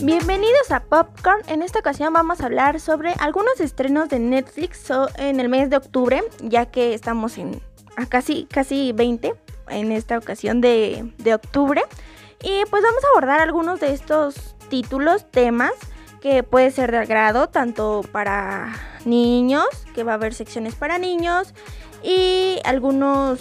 Bienvenidos a Popcorn. En esta ocasión vamos a hablar sobre algunos estrenos de Netflix en el mes de octubre, ya que estamos en a casi, casi 20 en esta ocasión de, de octubre. Y pues vamos a abordar algunos de estos títulos, temas que puede ser de agrado tanto para niños, que va a haber secciones para niños y algunos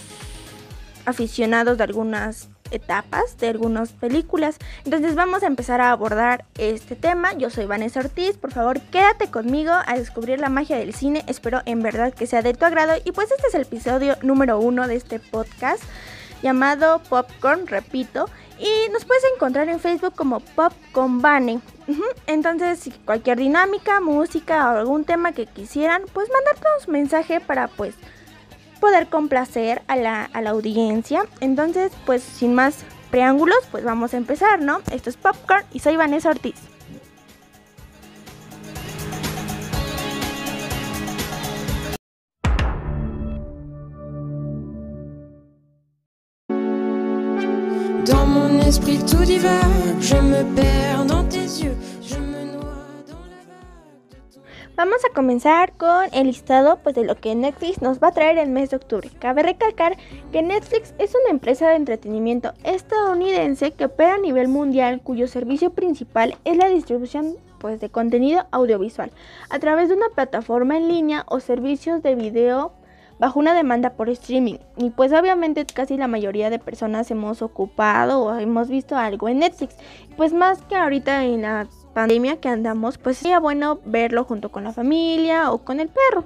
aficionados de algunas etapas de algunas películas. Entonces vamos a empezar a abordar este tema. Yo soy Vanessa Ortiz, por favor quédate conmigo a descubrir la magia del cine. Espero en verdad que sea de tu agrado. Y pues este es el episodio número uno de este podcast llamado Popcorn, repito. Y nos puedes encontrar en Facebook como Popcorn Bane. Entonces, cualquier dinámica, música o algún tema que quisieran, pues mandarnos mensaje para pues poder complacer a la, a la audiencia. Entonces, pues sin más preámbulos, pues vamos a empezar, ¿no? Esto es Popcorn y soy Vanessa Ortiz. Vamos a comenzar con el listado pues, de lo que Netflix nos va a traer el mes de octubre. Cabe recalcar que Netflix es una empresa de entretenimiento estadounidense que opera a nivel mundial cuyo servicio principal es la distribución pues, de contenido audiovisual a través de una plataforma en línea o servicios de video bajo una demanda por streaming. Y pues obviamente casi la mayoría de personas hemos ocupado o hemos visto algo en Netflix. Pues más que ahorita en la pandemia que andamos, pues sería bueno verlo junto con la familia o con el perro.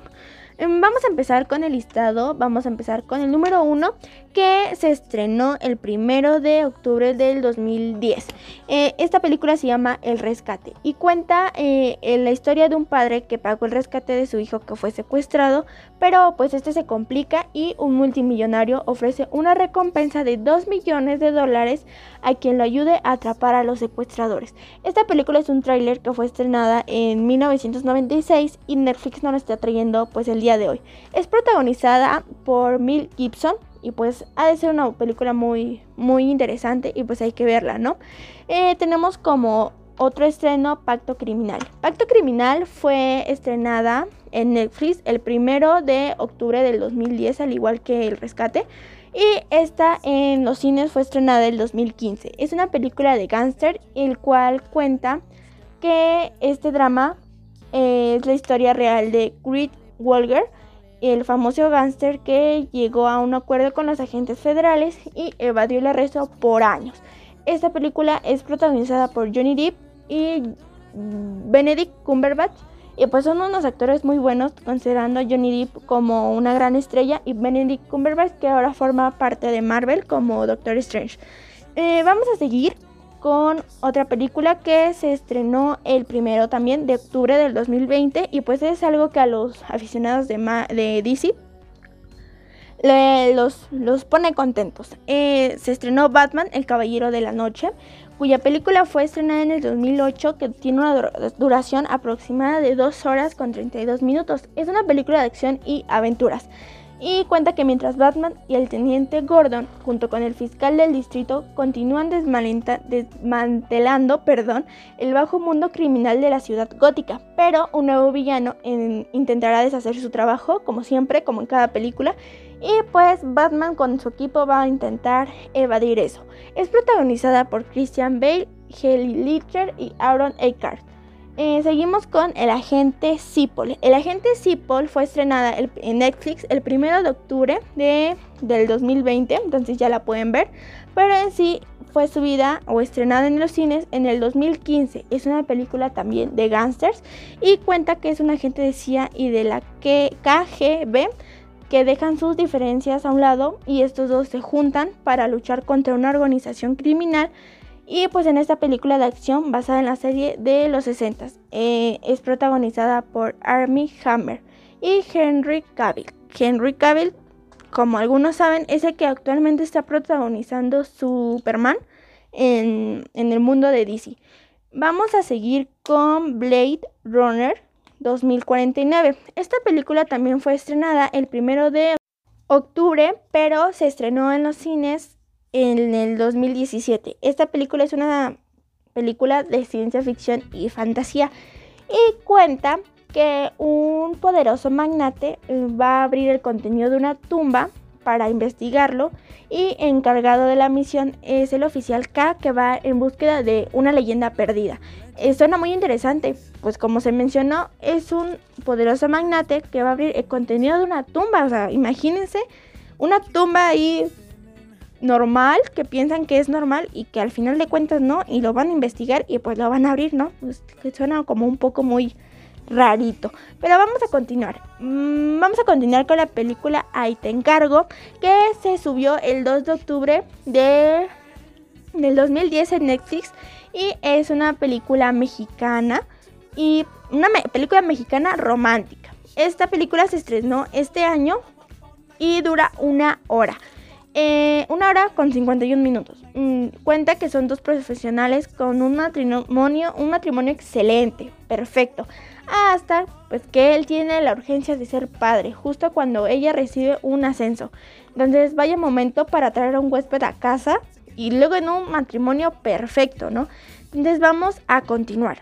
Em, vamos a empezar con el listado, vamos a empezar con el número uno que se estrenó el primero de octubre del 2010. Eh, esta película se llama El Rescate y cuenta eh, la historia de un padre que pagó el rescate de su hijo que fue secuestrado, pero pues este se complica y un multimillonario ofrece una recompensa de 2 millones de dólares a quien lo ayude a atrapar a los secuestradores. Esta película es un tráiler que fue estrenada en 1996 y Netflix nos lo está trayendo pues el día de hoy. Es protagonizada por Mel Gibson y pues ha de ser una película muy, muy interesante y pues hay que verla, ¿no? Eh, tenemos como otro estreno Pacto Criminal. Pacto Criminal fue estrenada en Netflix el primero de octubre del 2010, al igual que El Rescate. Y esta en los cines fue estrenada el 2015. Es una película de gángster, el cual cuenta que este drama es la historia real de Creed Walger, el famoso gángster que llegó a un acuerdo con los agentes federales y evadió el arresto por años. Esta película es protagonizada por Johnny Depp y Benedict Cumberbatch. Y pues son unos actores muy buenos, considerando a Johnny Depp como una gran estrella y Benedict Cumberbatch que ahora forma parte de Marvel como Doctor Strange. Eh, vamos a seguir con otra película que se estrenó el primero también de octubre del 2020 y pues es algo que a los aficionados de, de DC los, los, pone contentos. Eh, se estrenó Batman, El Caballero de la Noche, cuya película fue estrenada en el 2008 que tiene una duración aproximada de 2 horas con 32 minutos. Es una película de acción y aventuras y cuenta que mientras Batman y el teniente Gordon, junto con el fiscal del distrito, continúan desmantelando perdón, el bajo mundo criminal de la ciudad gótica, pero un nuevo villano intentará deshacer su trabajo, como siempre, como en cada película, y pues Batman con su equipo va a intentar evadir eso. Es protagonizada por Christian Bale, Haley Litcher y Aaron Eckhart. Eh, seguimos con El Agente Cipoll. El Agente Cipoll fue estrenada en Netflix el 1 de octubre de, del 2020, entonces ya la pueden ver, pero en sí fue subida o estrenada en los cines en el 2015. Es una película también de gangsters y cuenta que es un agente de CIA y de la KGB que dejan sus diferencias a un lado y estos dos se juntan para luchar contra una organización criminal y pues en esta película de acción basada en la serie de los 60 eh, es protagonizada por Armie Hammer y Henry Cavill. Henry Cavill como algunos saben, es el que actualmente está protagonizando Superman en, en el mundo de DC. Vamos a seguir con Blade Runner 2049. Esta película también fue estrenada el primero de octubre, pero se estrenó en los cines en el 2017. Esta película es una película de ciencia ficción y fantasía y cuenta que un poderoso magnate eh, va a abrir el contenido de una tumba para investigarlo y encargado de la misión es el oficial K que va en búsqueda de una leyenda perdida. Eh, suena muy interesante, pues como se mencionó, es un poderoso magnate que va a abrir el contenido de una tumba. O sea, imagínense una tumba ahí normal, que piensan que es normal y que al final de cuentas no, y lo van a investigar y pues lo van a abrir, ¿no? Pues que suena como un poco muy rarito. Pero vamos a continuar. Mm, vamos a continuar con la película Ahí te encargo, que se subió el 2 de octubre de, del 2010 en Netflix y es una película mexicana y una película mexicana romántica. Esta película se estrenó este año y dura una hora. Eh, una hora con 51 minutos. Mm, cuenta que son dos profesionales con un matrimonio, un matrimonio excelente, perfecto hasta pues que él tiene la urgencia de ser padre, justo cuando ella recibe un ascenso. Entonces vaya momento para traer a un huésped a casa y luego en un matrimonio perfecto, ¿no? Entonces vamos a continuar.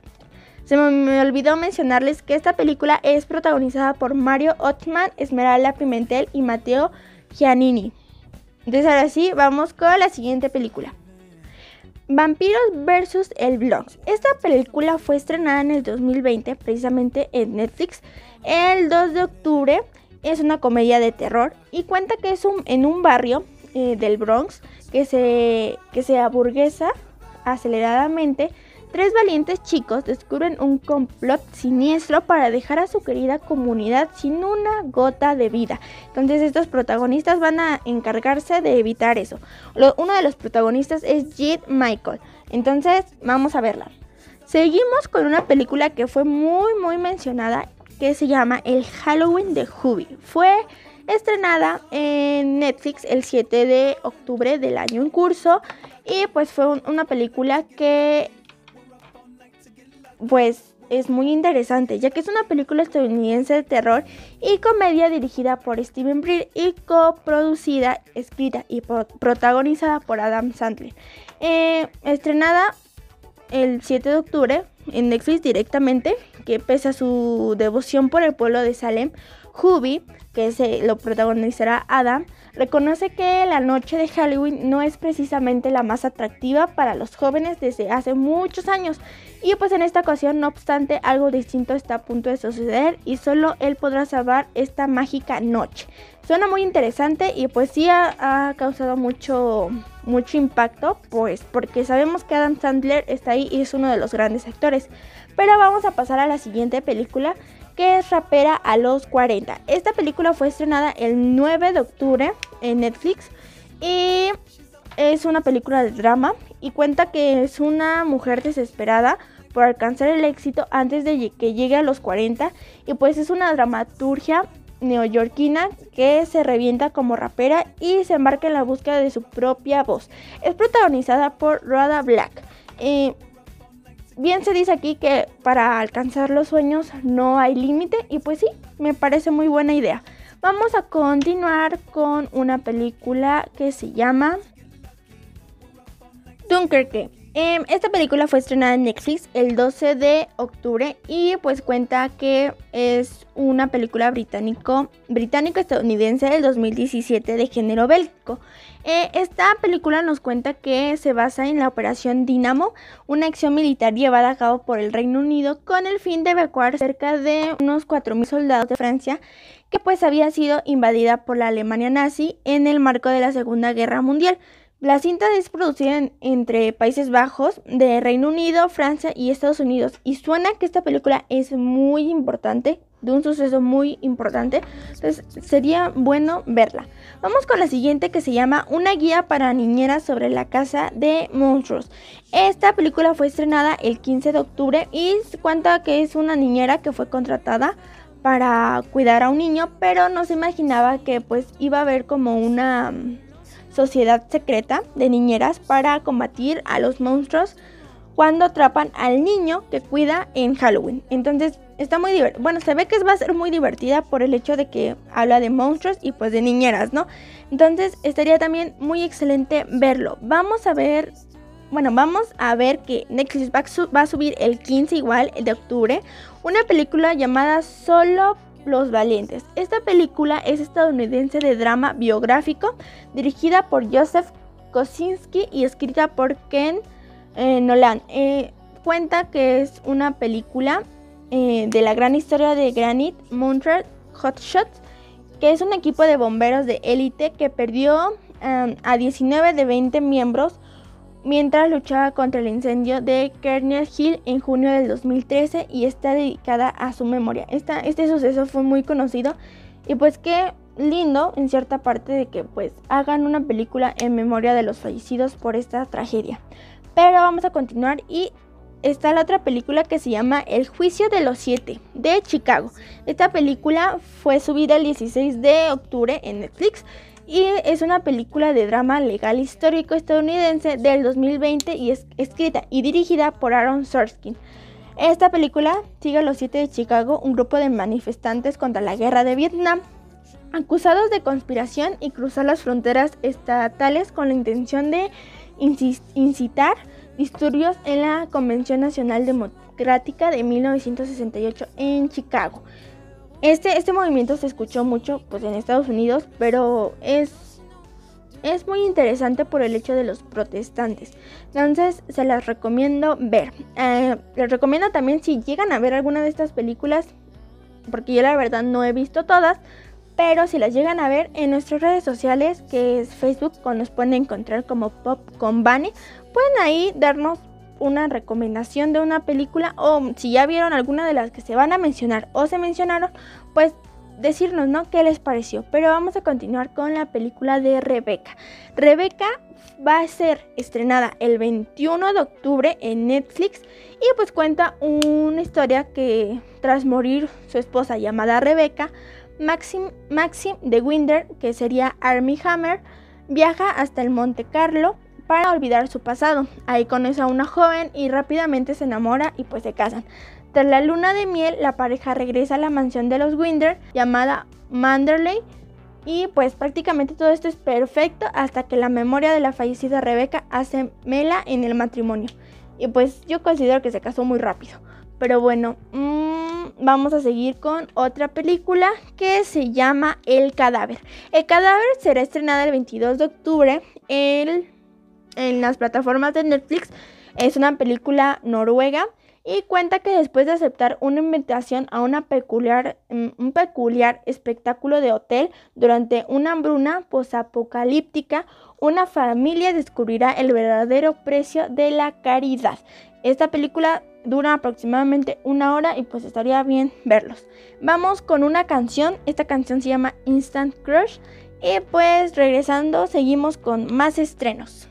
Se me, olvidó mencionarles que esta película es protagonizada por Mario Ottman, Esmeralda Pimentel y Mateo Giannini. Entonces ahora sí, vamos con la siguiente película. Vampiros vs. el Bronx. Esta película fue estrenada en el 2020, precisamente en Netflix, el 2 de octubre. Es una comedia de terror y cuenta que es un, en un barrio eh, del Bronx que se, que se aburguesa aceleradamente Tres valientes chicos descubren un complot siniestro para dejar a su querida comunidad sin una gota de vida. Entonces estos protagonistas van a encargarse de evitar eso. uno de los protagonistas es Jed Michael. Entonces vamos a verla. Seguimos con una película que fue muy muy mencionada que se llama El Halloween de Hubie. Fue estrenada en Netflix el 7 de octubre del año en curso y pues fue una película que pues es muy interesante, ya que es una película estadounidense de terror y comedia dirigida por Steven Brill y coproducida, escrita y protagonizada por Adam Sandler. Eh, estrenada el 7 de octubre en Netflix directamente, que pese a su devoción por el pueblo de Salem, Hubie, que se lo protagonizará Adam, reconoce que la noche de Halloween no es precisamente la más atractiva para los jóvenes desde hace muchos años. Y pues en esta ocasión, no obstante, algo distinto está a punto de suceder y solo él podrá salvar esta mágica noche. Suena muy interesante y pues sí ha, causado mucho, mucho impacto, pues porque sabemos que Adam Sandler está ahí y es uno de los grandes actores. Pero vamos a pasar a la siguiente película que es Rapera a los 40. Esta película fue estrenada el 9 de octubre en Netflix y es una película de drama y cuenta que es una mujer desesperada por alcanzar el éxito antes de que llegue a los 40 y pues es una dramaturgia neoyorquina que se revienta como rapera y se embarca en la búsqueda de su propia voz. Es protagonizada por Rada Black. Eh, bien se dice aquí que para alcanzar los sueños no hay límite y pues sí, me parece muy buena idea. Vamos a continuar con una película que se llama Dunkerque. Em, esta película fue estrenada en Netflix el 12 de octubre y pues cuenta que es una película británico, británico-estadounidense del 2017 de género bélico. Eh, esta película nos cuenta que se basa en la operación Dynamo, una acción militar llevada a cabo por el Reino Unido con el fin de evacuar cerca de unos 4.000 soldados de Francia que pues había sido invadida por la Alemania nazi en el marco de la Segunda Guerra Mundial. La cinta es producida entre Países Bajos, de Reino Unido, Francia y Estados Unidos. Y suena que esta película es muy importante, de un suceso muy importante. Entonces sería bueno verla. Vamos con la siguiente que se llama Una guía para niñeras sobre la casa de monstruos. Esta película fue estrenada el 15 de octubre y cuenta que es una niñera que fue contratada para cuidar a un niño, pero no se imaginaba que pues iba a haber como una sociedad secreta de niñeras para combatir a los monstruos cuando atrapan al niño que cuida en Halloween. Entonces está muy divertido. Bueno, se ve que va a ser muy divertida por el hecho de que habla de monstruos y pues de niñeras, ¿no? Entonces estaría también muy excelente verlo. Vamos a ver, bueno, vamos a ver que Netflix va, a subir el 15 igual de octubre una película llamada Solo los Valientes. Esta película es estadounidense de drama biográfico dirigida por Joseph Kosinski y escrita por Ken eh, Nolan. Eh, cuenta que es una película eh, de la gran historia de Granite Mountain Hotshots, que es un equipo de bomberos de élite que perdió a 19 de 20 miembros mientras luchaba contra el incendio de Kernel Hill en junio del 2013 y está dedicada a su memoria. este suceso fue muy conocido y pues qué lindo en cierta parte de que pues hagan una película en memoria de los fallecidos por esta tragedia. Pero vamos a continuar y está la otra película que se llama El juicio de los siete de Chicago. Esta película fue subida el 16 de octubre en Netflix y es una película de drama legal histórico estadounidense del 2020 y es escrita y dirigida por Aaron Sorkin. Esta película sigue a los siete de Chicago, un grupo de manifestantes contra la guerra de Vietnam, acusados de conspiración y cruzar las fronteras estatales con la intención de incitar disturbios en la Convención Nacional Democrática de 1968 en Chicago. Este, este movimiento se escuchó mucho pues, en Estados Unidos, pero es, es muy interesante por el hecho de los protestantes. Entonces se las recomiendo ver. Eh, les recomiendo también si llegan a ver alguna de estas películas, porque yo la verdad no he visto todas, pero si las llegan a ver en nuestras redes sociales, que es Facebook, nos pueden encontrar como Pop con Bunny, pueden ahí darnos una recomendación de una película o si ya vieron alguna de las que se van a mencionar o se mencionaron, pues decirnos, ¿no? ¿Qué les pareció? Pero vamos a continuar con la película de Rebeca. Rebeca va a ser estrenada el 21 de octubre en Netflix y pues cuenta una historia que tras morir su esposa llamada Rebeca, Maxim, Maxim de Winder, que sería Army Hammer, viaja hasta el Monte Carlo para olvidar su pasado. Ahí conoce a una joven y rápidamente se enamora y pues se casan. Tras la luna de miel, la pareja regresa a la mansión de los Winder llamada Manderley y pues prácticamente todo esto es perfecto hasta que la memoria de la fallecida Rebeca hace mela en el matrimonio. Y pues yo considero que se casó muy rápido. Pero bueno, mmm, vamos a seguir con otra película que se llama El Cadáver. El Cadáver será estrenada el 22 de octubre en, en las plataformas de Netflix. Es una película noruega y cuenta que después de aceptar una invitación a peculiar, mm, un peculiar espectáculo de hotel durante una hambruna posapocalíptica, una familia descubrirá el verdadero precio de la caridad. Esta película dura aproximadamente una hora y pues estaría bien verlos. Vamos con una canción, esta canción se llama Instant Crush y pues regresando seguimos con más estrenos.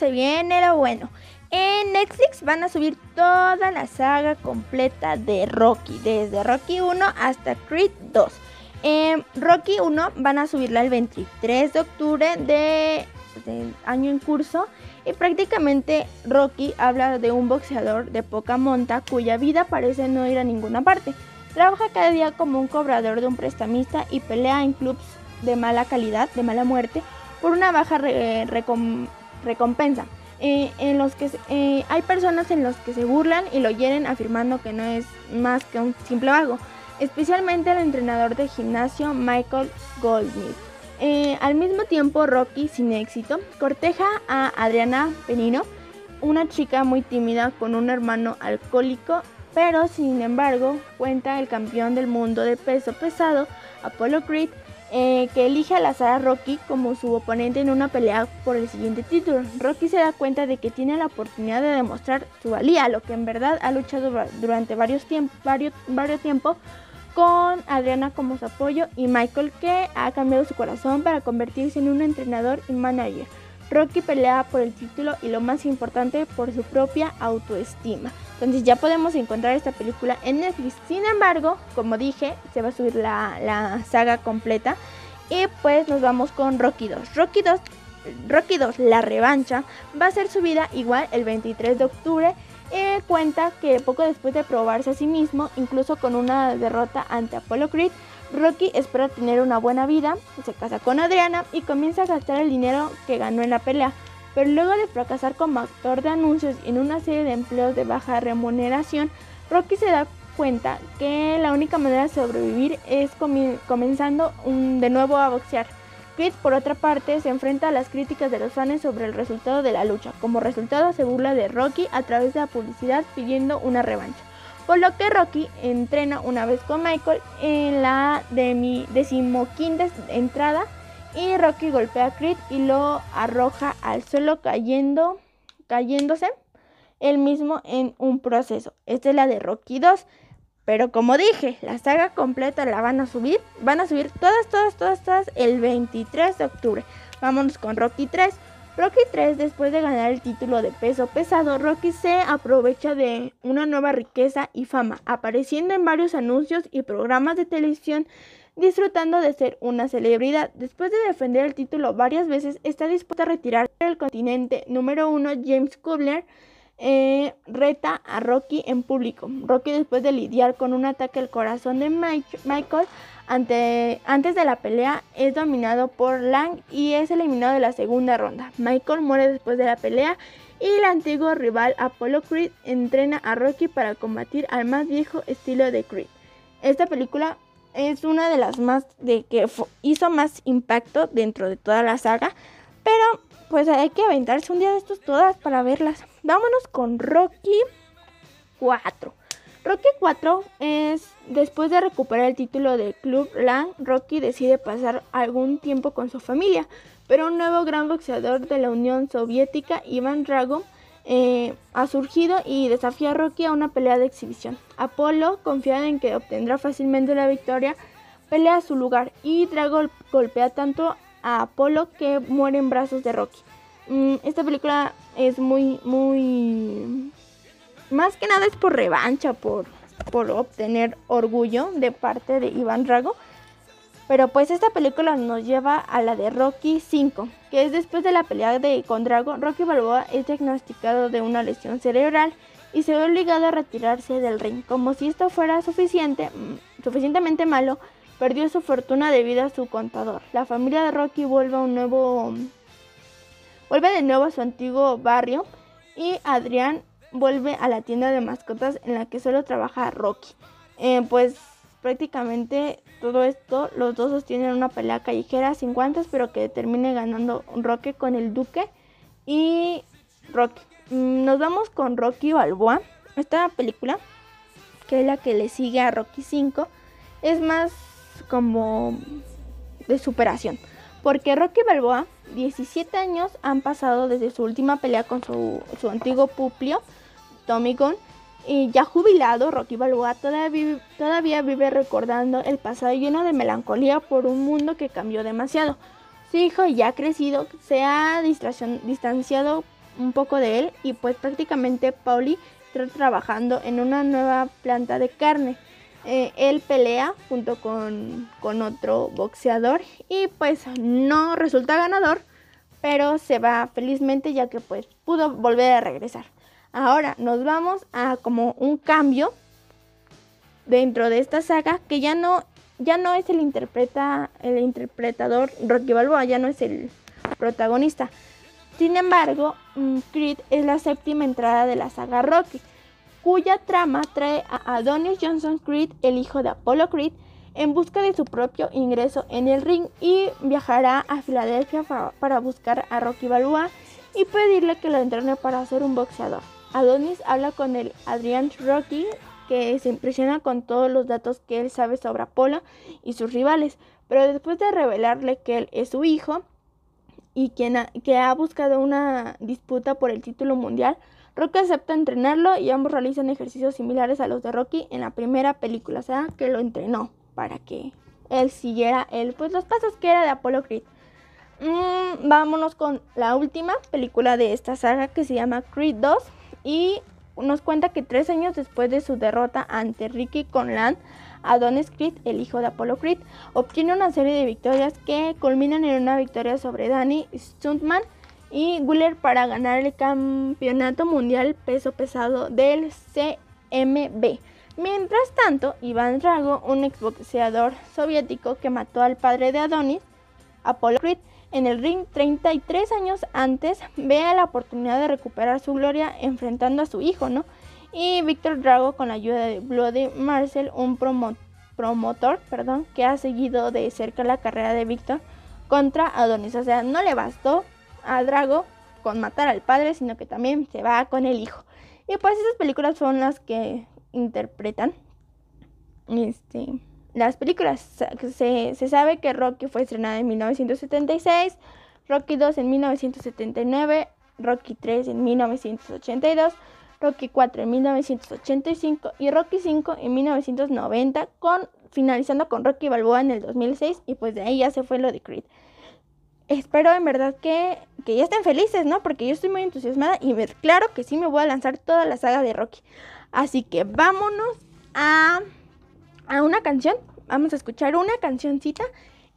Se viene lo bueno. En Netflix van a subir toda la saga completa de Rocky, desde Rocky 1 hasta Creed 2. En Rocky 1 van a subirla el 23 de octubre de, año en curso y prácticamente Rocky habla de un boxeador de poca monta cuya vida parece no ir a ninguna parte. Trabaja cada día como un cobrador de un prestamista y pelea en clubs de mala calidad, de mala muerte, por una baja recompensa. Eh, en los que eh, hay personas en los que se burlan y lo hieren afirmando que no es más que un simple vago, especialmente el entrenador de gimnasio Michael Goldsmith. Eh, al mismo tiempo, Rocky, sin éxito, corteja a Adriana Penino, una chica muy tímida con un hermano alcohólico, pero sin embargo cuenta el campeón del mundo de peso pesado, Apollo Creed, eh, que elige a la Sara Rocky como su oponente en una pelea por el siguiente título. Rocky se da cuenta de que tiene la oportunidad de demostrar su valía, lo que en verdad ha luchado durante varios, tiempos varios, varios tiempos con Adriana como su apoyo y Michael que ha cambiado su corazón para convertirse en un entrenador y manager. Rocky pelea por el título y lo más importante por su propia autoestima. Entonces ya podemos encontrar esta película en Netflix. Sin embargo, como dije, se va a subir la, saga completa. Y pues nos vamos con Rocky 2. Rocky 2, Rocky 2, la revancha, va a ser subida igual el 23 de octubre. Eh, cuenta que poco después de probarse a sí mismo, incluso con una derrota ante Apollo Creed, Rocky espera tener una buena vida, se casa con Adriana y comienza a gastar el dinero que ganó en la pelea pero luego de fracasar como actor de anuncios en una serie de empleos de baja remuneración, Rocky se da cuenta que la única manera de sobrevivir es comenzando de nuevo a boxear. Creed, por otra parte, se enfrenta a las críticas de los fans sobre el resultado de la lucha. Como resultado, se burla de Rocky a través de la publicidad pidiendo una revancha. Por lo que Rocky entrena una vez con Michael en la decimoquinta entrada y Rocky golpea a Creed y lo arroja al suelo cayendo, cayéndose él mismo en un proceso. Esta es la de Rocky 2. Pero como dije, la saga completa la van a subir. Van a subir todas, todas, todas, todas el 23 de octubre. Vámonos con Rocky 3. Rocky 3, después de ganar el título de peso pesado, Rocky se aprovecha de una nueva riqueza y fama, apareciendo en varios anuncios y programas de televisión disfrutando de ser una celebridad. Después de defender el título varias veces, está dispuesta a retirar del continente número uno. James Kubler eh, reta a Rocky en público. Rocky, después de lidiar con un ataque al corazón de Michael, ante, antes de la pelea, es dominado por Lang y es eliminado de la segunda ronda. Michael muere después de la pelea y el antiguo rival Apollo Creed entrena a Rocky para combatir al más viejo estilo de Creed. Esta película es una de las más de que hizo más impacto dentro de toda la saga, pero pues hay que aventarse un día de estos todas para verlas. Vámonos con Rocky 4. Rocky 4 es después de recuperar el título de Club Lang, Rocky decide pasar algún tiempo con su familia, pero un nuevo gran boxeador de la Unión Soviética, Ivan Drago, eh, ha surgido y desafía a Rocky a una pelea de exhibición. Apolo, confiado en que obtendrá fácilmente la victoria, pelea a su lugar y Drago golpea tanto a Apolo que muere en brazos de Rocky. Mm, esta película es muy, muy... Más que nada es por revancha, por, por obtener orgullo de parte de Iván Drago. Pero pues esta película nos lleva a la de Rocky 5, que es después de la pelea de, con Drago, Rocky Balboa es diagnosticado de una lesión cerebral y se ve obligado a retirarse del ring. Como si esto fuera suficiente, mm, suficientemente malo, perdió su fortuna debido a su contador. La familia de Rocky vuelve a un nuevo vuelve de nuevo a su antiguo barrio y Adrián vuelve a la tienda de mascotas en la que solo trabaja Rocky. Eh, pues Prácticamente todo esto, los dos sostienen una pelea callejera sin guantes, pero que termine ganando Rocky con el Duque y Rocky. Mm, nos vamos con Rocky Balboa. Esta película, que es la que le sigue a Rocky 5, es más como de superación. Porque Rocky Balboa, 17 años han pasado desde su última pelea con su, su antiguo puplio, Tommy y ya jubilado, Rocky Balboa todavía, vive recordando el pasado lleno de melancolía por un mundo que cambió demasiado. Su hijo ya crecido se ha distanciado un poco de él y pues prácticamente Pauli está trabajando en una nueva planta de carne. Eh, él pelea junto con, con otro boxeador y pues no resulta ganador, pero se va felizmente ya que pues pudo volver a regresar. Ahora nos vamos a como un cambio dentro de esta saga que ya no ya no es el interpreta el interpretador Rocky Balboa, ya no es el protagonista. Sin embargo, mm, Creed es la séptima entrada de la saga Rocky, cuya trama trae a Adonis Johnson Creed, el hijo de Apollo Creed, en busca de su propio ingreso en el ring y viajará a Filadelfia para, buscar a Rocky Balboa y pedirle que lo entrene para ser un boxeador. Adonis habla con el Adrian Rocky, que se impresiona con todos los datos que él sabe sobre Apolo y sus rivales, pero después de revelarle que él es su hijo, y quien que ha buscado una disputa por el título mundial, Rocky acepta entrenarlo y ambos realizan ejercicios similares a los de Rocky en la primera película, o sea, que lo entrenó para que él siguiera él, pues los pasos que era de Apollo Creed. Mm, vámonos con la última película de esta saga que se llama Creed 2 y nos cuenta que tres años después de su derrota ante Ricky Conlan, Adonis Creed, el hijo de Apollo Creed, obtiene una serie de victorias que culminan en una victoria sobre Danny Stuntman y Wheeler para ganar el campeonato mundial peso pesado del CMB. Mientras tanto, Iván Drago, un exboxeador soviético que mató al padre de Adonis, Apollo Creed, en el ring 33 años antes, ve la oportunidad de recuperar su gloria enfrentando a su hijo, ¿no? y Víctor Drago con la ayuda de Bloody Marcel, un promotor perdón, que ha seguido de cerca la carrera de Víctor contra Adonis. O sea, no le bastó a Drago con matar al padre, sino que también se va con el hijo. Y pues esas películas son las que interpretan este, las películas. Se, se sabe que Rocky fue estrenada en 1976, Rocky 2 en 1979, Rocky 3 en 1982. Rocky 4 en 1985 y Rocky 5 en 1990, con, finalizando con Rocky Balboa en el 2006 y pues de ahí ya se fue lo de Creed. Espero en verdad que, que ya estén felices, ¿no? Porque yo estoy muy entusiasmada y claro que sí me voy a lanzar toda la saga de Rocky. Así que vámonos a, a una canción. Vamos a escuchar una cancioncita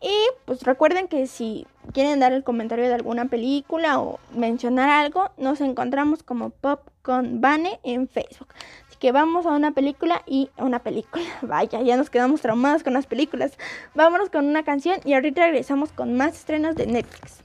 y pues recuerden que si quieren dar el comentario de alguna película o mencionar algo, nos encontramos como Pop con Bane en Facebook. Así que vamos a una película y una película. Vaya, ya nos quedamos traumados con las películas. Vámonos con una canción y ahorita regresamos con más estrenos de Netflix.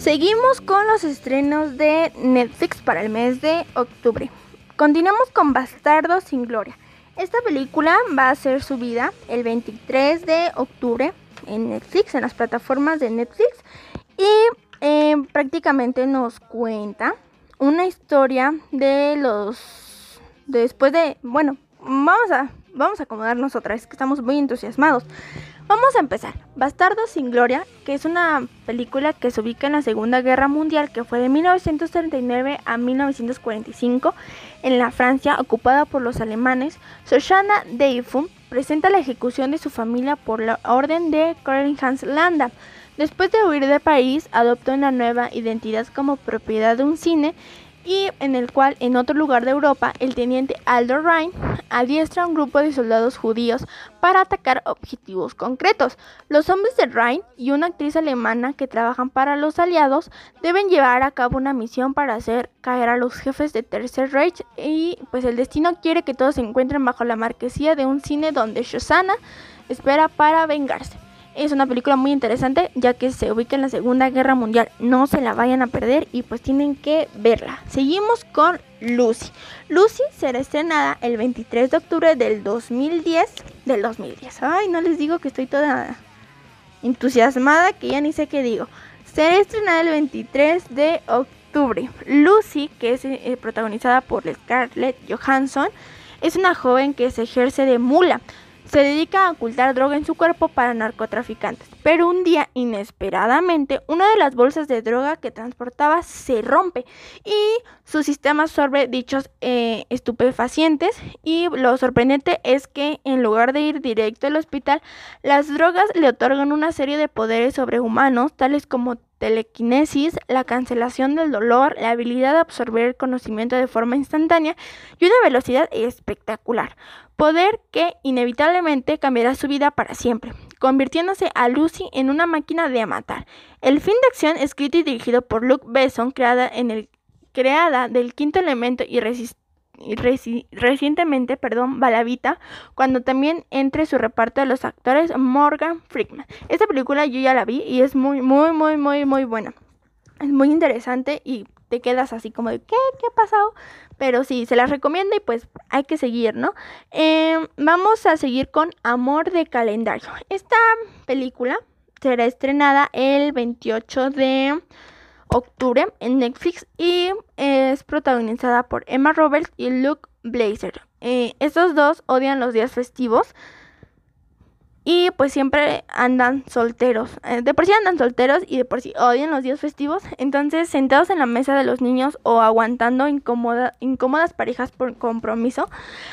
Seguimos con los estrenos de Netflix para el mes de octubre. Continuamos con Bastardo sin Gloria. Esta película va a ser subida el 23 de octubre en Netflix, en las plataformas de Netflix. Y eh, prácticamente nos cuenta una historia de los... después de... Bueno, vamos a, vamos a acomodarnos otra vez, que estamos muy entusiasmados. Vamos a empezar. Bastardo sin Gloria, que es una película que se ubica en la Segunda Guerra Mundial, que fue de 1939 a 1945 en la Francia ocupada por los alemanes. Shoshana Deifun presenta la ejecución de su familia por la orden de Karin Hans Landa. Después de huir de París, adoptó una nueva identidad como propiedad de un cine y en el cual en otro lugar de Europa el teniente Aldo Rhein adiestra a un grupo de soldados judíos para atacar objetivos concretos. Los hombres de Rhein y una actriz alemana que trabajan para los aliados deben llevar a cabo una misión para hacer caer a los jefes de Tercer Reich y pues el destino quiere que todos se encuentren bajo la marquesía de un cine donde Shosanna espera para vengarse. Es una película muy interesante ya que se ubica en la Segunda Guerra Mundial. No se la vayan a perder y pues tienen que verla. Seguimos con Lucy. Lucy será estrenada el 23 de octubre del 2010. Del 2010. Ay, no les digo que estoy toda entusiasmada que ya ni sé qué digo. Será estrenada el 23 de octubre. Lucy, que es eh, protagonizada por Scarlett Johansson, es una joven que se ejerce de mula se dedica a ocultar droga en su cuerpo para narcotraficantes. Pero un día, inesperadamente, una de las bolsas de droga que transportaba se rompe y su sistema absorbe dichos eh, estupefacientes. Y lo sorprendente es que en lugar de ir directo al hospital, las drogas le otorgan una serie de poderes sobrehumanos, tales como telequinesis, la cancelación del dolor, la habilidad de absorber el conocimiento de forma instantánea y una velocidad espectacular. Poder que inevitablemente cambiará su vida para siempre, convirtiéndose a Lucy en una máquina de matar. El fin de acción, escrito y dirigido por Luke Besson, creada, en el, creada del quinto elemento y resistente recientemente, perdón, Balavita, cuando también entre su reparto de los actores Morgan Freeman. Esta película yo ya la vi y es muy, muy, muy, muy, muy buena. Es muy interesante y te quedas así como de ¿qué? ¿Qué ha pasado? Pero sí, se las recomiendo y pues hay que seguir, ¿no? Em, vamos a seguir con Amor de Calendario. Esta película será estrenada el 28 de octubre en Netflix y es protagonizada por Emma Roberts y Luke Blazer. Eh, estos dos odian los días festivos y pues siempre andan solteros. Eh, de por sí andan solteros y de por sí odian los días festivos. Entonces, sentados en la mesa de los niños o aguantando incómodas parejas por compromiso,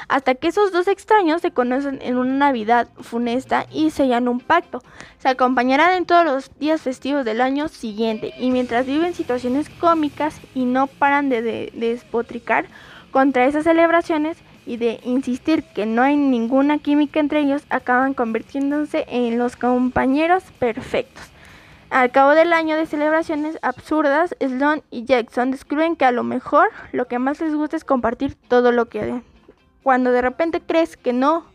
hasta que esos dos extraños se conocen en una Navidad funesta y sellan un pacto. Se acompañarán en todos los días festivos del año siguiente y mientras viven situaciones cómicas y no paran de despotricar contra esas celebraciones, y de insistir que no hay ninguna química entre ellos, acaban convirtiéndose en los compañeros perfectos. Al cabo del año de celebraciones absurdas, Sloan y Jackson descubren que a lo mejor lo que más les gusta es compartir todo lo que ven. Cuando de repente crees que no,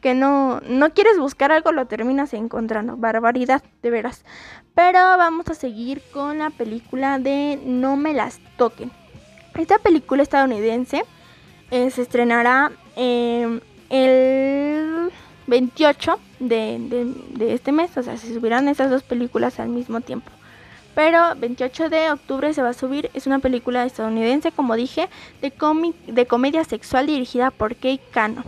que no, no quieres buscar algo, lo terminas encontrando. Barbaridad, de veras. Pero vamos a seguir con la película de No me las toquen. Esta película estadounidense eh, se estrenará em, el 28 de, este mes, o sea, se subirán esas dos películas al mismo tiempo. Pero 28 de octubre se va a subir, es una película estadounidense, como dije, de, de comedia sexual dirigida por Kate Cannon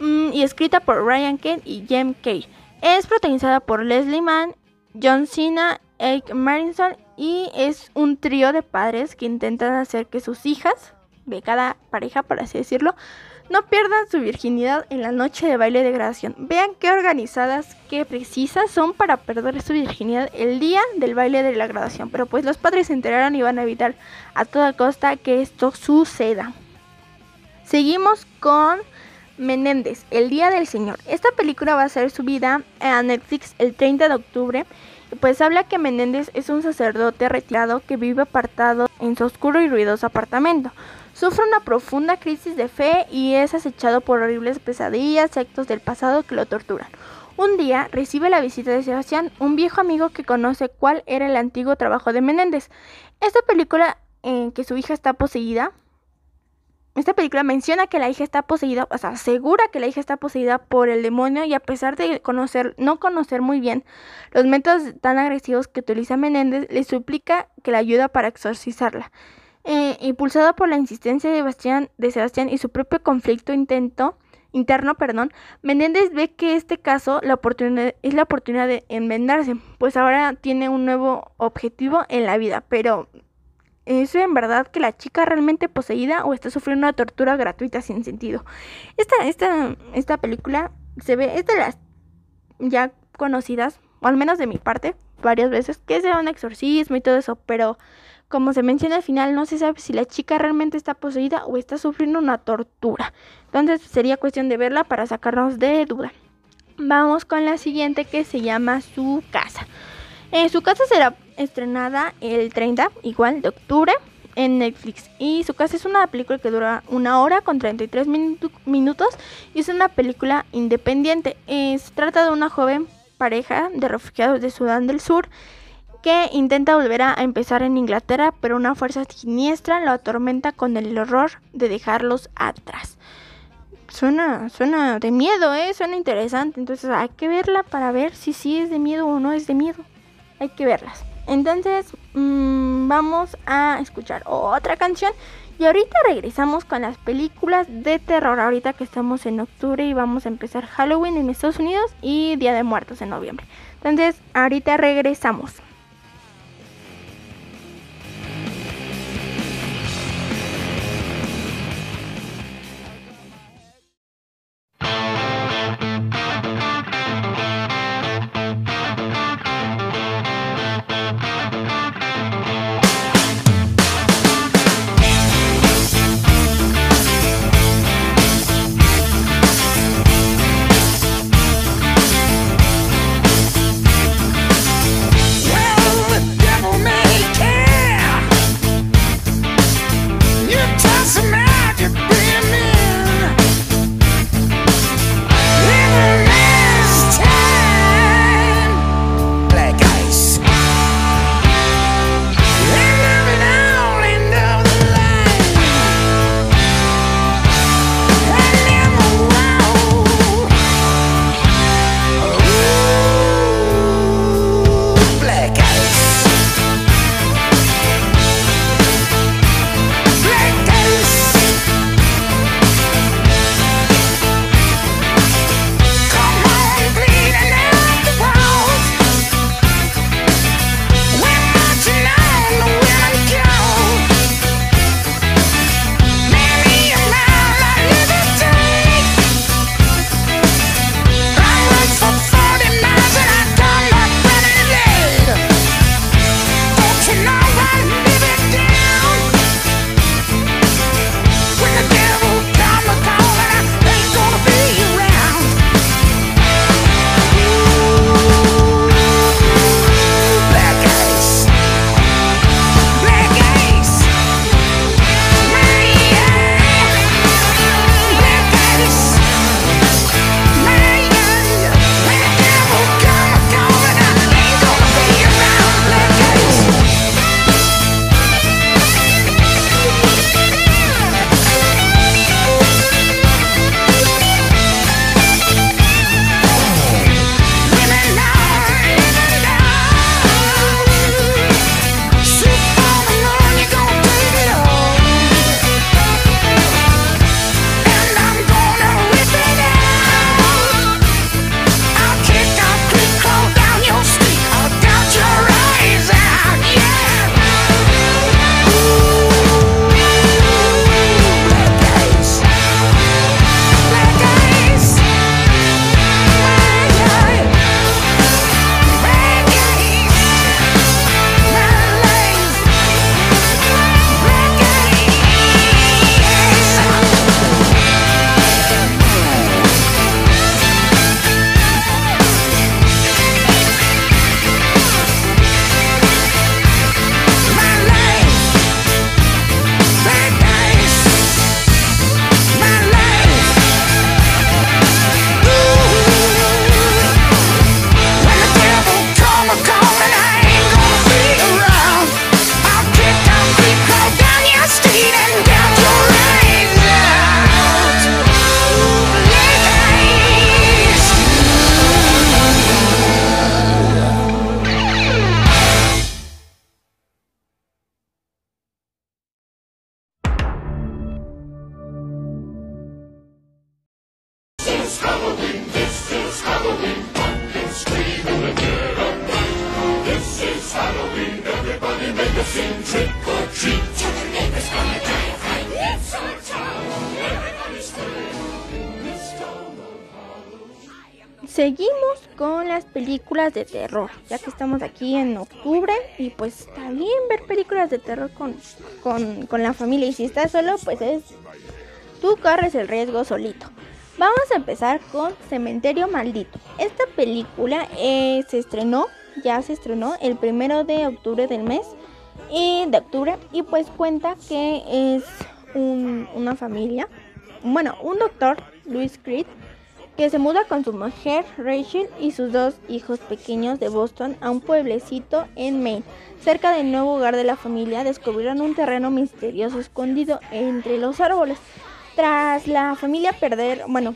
mm, y escrita por Ryan Kent y Jem Kay. Es protagonizada por Leslie Mann, John Cena, Ike Marinson y es un trío de padres que intentan hacer que sus hijas de cada pareja, por así decirlo, no pierdan su virginidad en la noche de baile de graduación. Vean qué organizadas, qué precisas son para perder su virginidad el día del baile de la graduación. Pero pues los padres se enteraron y van a evitar a toda costa que esto suceda. Seguimos con Menéndez, El Día del Señor. Esta película va a ser subida a Netflix el 30 de octubre. Pues habla que Menéndez es un sacerdote retirado que vive apartado en su oscuro y ruidoso apartamento. Sufre una profunda crisis de fe y es acechado por horribles pesadillas, actos del pasado que lo torturan. Un día recibe la visita de Sebastián, un viejo amigo que conoce cuál era el antiguo trabajo de Menéndez. Esta película en que su hija está poseída, esta película menciona que la hija está poseída, o sea, asegura que la hija está poseída por el demonio y a pesar de conocer, no conocer muy bien los métodos tan agresivos que utiliza Menéndez, le suplica que la ayude para exorcizarla. Eh, impulsado por la insistencia de Sebastián, y su propio conflicto intento, interno, perdón, Menéndez ve que este caso la oportunidad, es la oportunidad de enmendarse, pues ahora tiene un nuevo objetivo en la vida, pero ¿Es en verdad que la chica realmente poseída o está sufriendo una tortura gratuita sin sentido? Esta, esta, esta película se ve, es de las ya conocidas, o al menos de mi parte, varias veces, que es de un exorcismo y todo eso, pero como se menciona al final, no se sabe si la chica realmente está poseída o está sufriendo una tortura. Entonces sería cuestión de verla para sacarnos de duda. Vamos con la siguiente que se llama Su casa. Eh, su casa será estrenada el 30, igual, de octubre en Netflix. Y su casa es una película que dura una hora con 33 minutos y es una película independiente. Eh, se trata de una joven pareja de refugiados de Sudán del Sur que intenta volver a empezar en Inglaterra, pero una fuerza siniestra lo atormenta con el horror de dejarlos atrás. Suena, suena de miedo, ¿eh? Suena interesante. Entonces hay que verla para ver si sí es de miedo o no es de miedo hay que verlas. Entonces, mm, vamos a escuchar otra canción. Y ahorita regresamos con las películas de terror. Ahorita que estamos en octubre y vamos a empezar Halloween en Estados Unidos y Día de Muertos en noviembre. Entonces, ahorita regresamos. Seguimos con las películas de terror, ya que estamos aquí en octubre y pues está bien ver películas de terror con, con, la familia y si estás solo pues es tú corres el riesgo solito. Vamos a empezar con Cementerio Maldito. Esta película eh, se estrenó, ya se estrenó el primero de octubre del mes y de octubre y pues cuenta que es una familia, bueno, un doctor, Luis Creed, que se muda con su mujer Rachel y sus dos hijos pequeños de Boston a un pueblecito en Maine. Cerca del nuevo hogar de la familia descubrieron un terreno misterioso escondido entre los árboles. Tras la familia perder, bueno,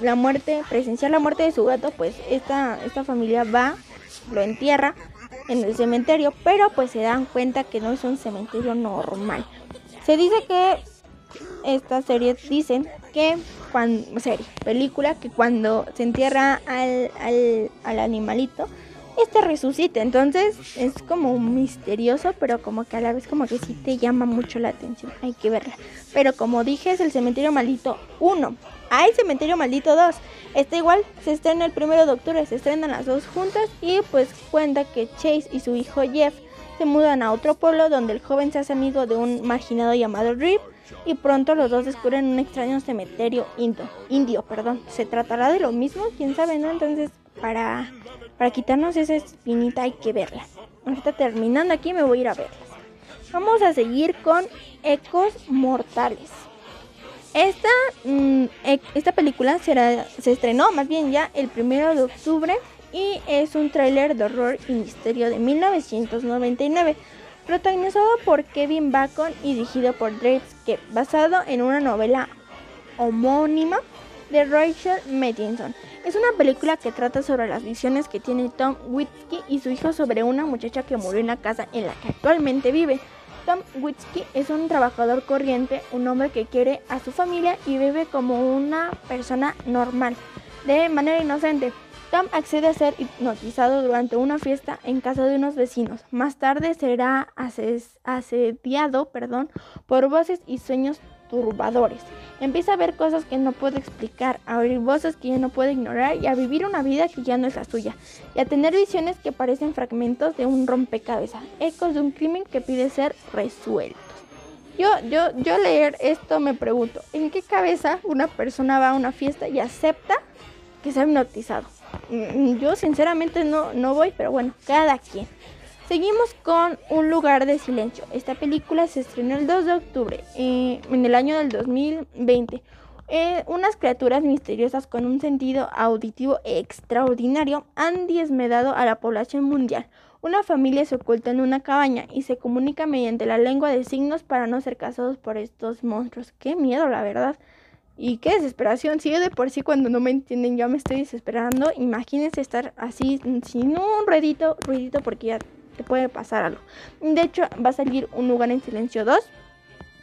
la muerte, presenciar la muerte de su gato, pues esta, esta familia va, lo entierra en el cementerio, pero pues se dan cuenta que no es un cementerio normal. Se dice que estas series dicen que cuando, serie, película, que cuando se entierra al, al, al animalito, este resucita. Entonces es como misterioso, pero como que a la vez como que sí te llama mucho la atención. Hay que verla. Pero como dije, es el cementerio maldito 1. Hay cementerio maldito 2. Está igual, se estrena el primero de octubre, se estrenan las dos juntas y pues cuenta que Chase y su hijo Jeff se mudan a otro pueblo donde el joven se hace amigo de un marginado llamado Rip y pronto los dos descubren un extraño cementerio indio, indio, perdón. ¿Se tratará de lo mismo? ¿Quién sabe, no? Entonces, para, para quitarnos esa espinita hay que verla. Ahorita terminando aquí me voy a ir a verlas. Vamos a seguir con Ecos Mortales. Esta, mm, esta película será, se estrenó más bien ya el primero de octubre y es un tráiler de horror y misterio de 1999 protagonizado por Kevin Bacon y dirigido por Skip, basado en una novela homónima de Rachel Matheson. Es una película que trata sobre las visiones que tiene Tom Whiskey y su hijo sobre una muchacha que murió en la casa en la que actualmente vive. Tom Whiskey es un trabajador corriente, un hombre que quiere a su familia y vive como una persona normal, de manera inocente. Tom accede a ser hipnotizado durante una fiesta en casa de unos vecinos. Más tarde será asediado perdón, por voces y sueños turbadores. Empieza a ver cosas que no puede explicar, a oír voces que ya no puede ignorar y a vivir una vida que ya no es la suya. Y a tener visiones que parecen fragmentos de un rompecabezas, ecos de un crimen que pide ser resuelto. Yo, yo, yo leer esto me pregunto, ¿en qué cabeza una persona va a una fiesta y acepta que sea hipnotizado? Mm, yo sinceramente no, no voy, pero bueno, cada quien. Seguimos con Un lugar de silencio. Esta película se estrenó el 2 de octubre eh, en el año del 2020. Eh, unas criaturas misteriosas con un sentido auditivo extraordinario han diezmedado a la población mundial. Una familia se oculta en una cabaña y se comunica mediante la lengua de signos para no ser cazados por estos monstruos. Qué miedo, la verdad. Y qué desesperación, si de por sí cuando no me entienden ya me estoy desesperando, imagínense estar así sin un ruidito, ruidito porque ya puede pasar algo. De hecho, va a salir un lugar en silencio 2,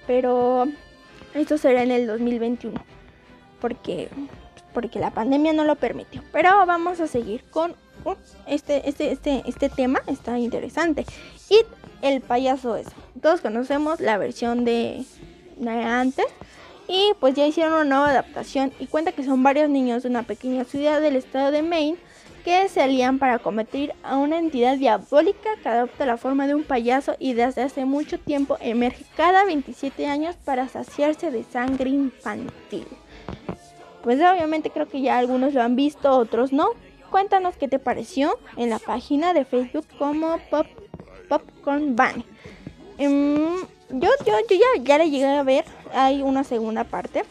pero esto será en el 2021, porque porque la pandemia no lo permitió. Pero vamos a seguir con este, este, este, este tema, está interesante. Y el payaso es. Todos conocemos la versión de, de antes y pues ya hicieron una nueva adaptación y cuenta que son varios niños de una pequeña ciudad del estado de Maine que se alían para combatir a una entidad diabólica que adopta la forma de un payaso y desde hace mucho tiempo emerge cada 27 años para saciarse de sangre infantil. Pues obviamente creo que ya algunos lo han visto, otros no. Cuéntanos qué te pareció en la página de Facebook como Pop, Popcorn Bunny. Em, yo, yo, yo ya, ya le llegué a ver, hay una segunda parte,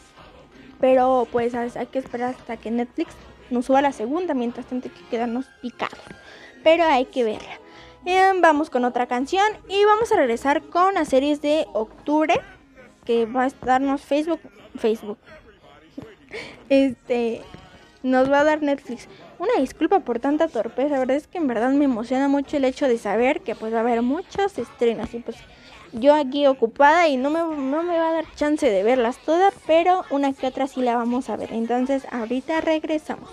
pero pues hay que esperar hasta que Netflix nos suba la segunda, mientras tanto hay que quedarnos picados, pero hay que verla. Em, vamos con otra canción y vamos a regresar con las series de octubre que va a darnos Facebook, Facebook, este, nos va a dar Netflix. Una disculpa por tanta torpeza, la verdad es que en verdad me emociona mucho el hecho de saber que pues va a haber muchas estrenas y pues yo aquí ocupada y no me, no me va a dar chance de verlas todas, pero una que otra sí la vamos a ver. Entonces ahorita regresamos.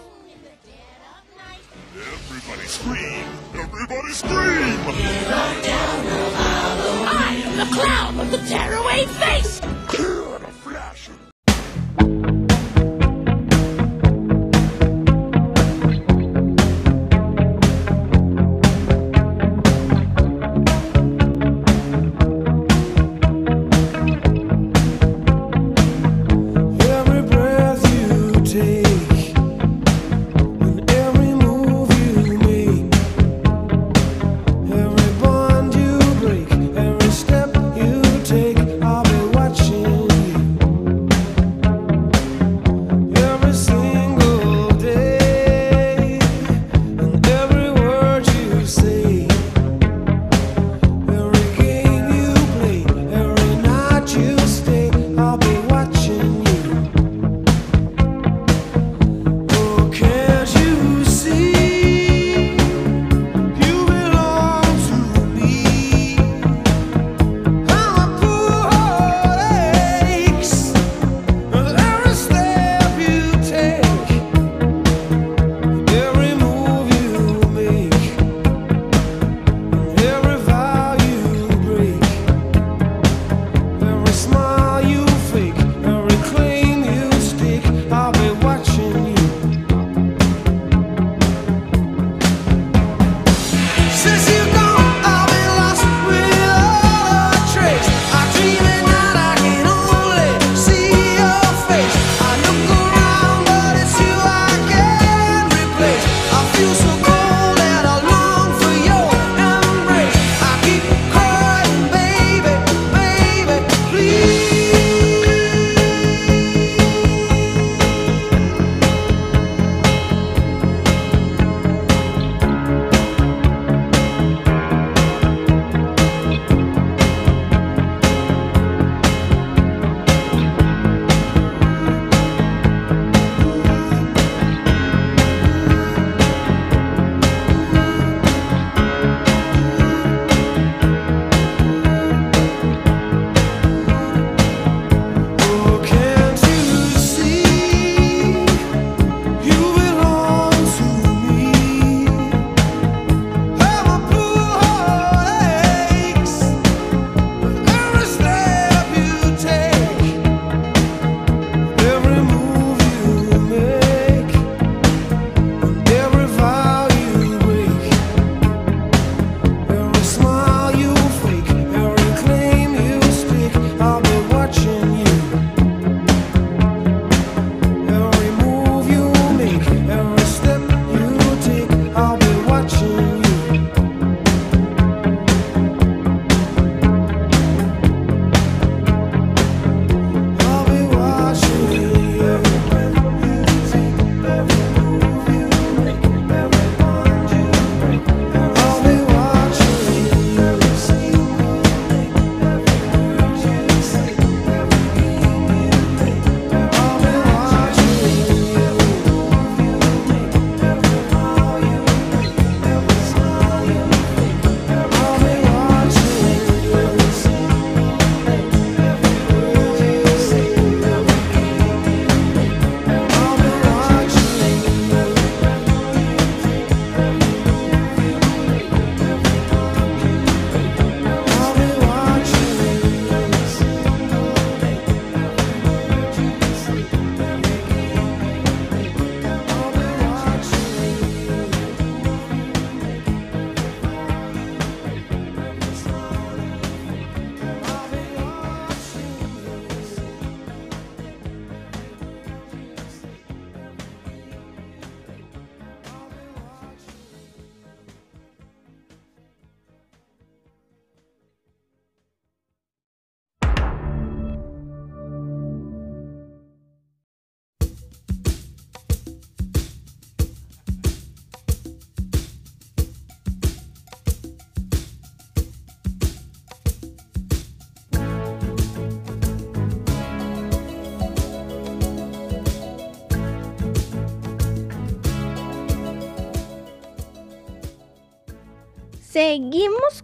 Everybody scream, everybody scream. the clown with the tearaway face!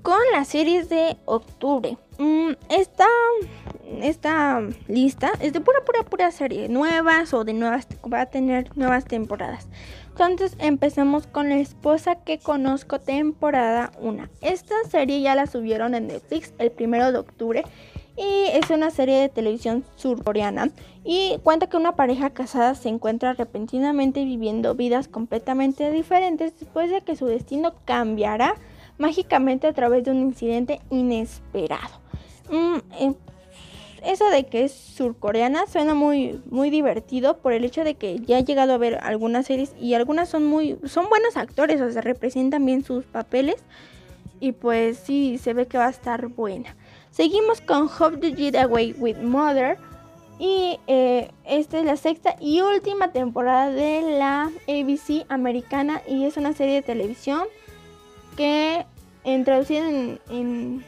Con las series de octubre. Mm, esta, esta lista es de pura, pura, pura serie. Nuevas o de nuevas. Va a tener nuevas temporadas. Entonces empecemos con La esposa que conozco temporada 1. Esta serie ya la subieron en Netflix el primero de octubre y es una serie de televisión surcoreana y cuenta que una pareja casada se encuentra repentinamente viviendo vidas completamente diferentes después de que su destino cambiará mágicamente a través de un incidente inesperado. Mm, eh, eso de que es surcoreana suena muy muy divertido por el hecho de que ya he llegado a ver algunas series y algunas son muy son buenos actores, o sea, representan bien sus papeles y pues sí se ve que va a estar buena. Seguimos con Hope to Get Away with Mother y eh, esta es la sexta y última temporada de la ABC americana y es una serie de televisión que en traducida en, en-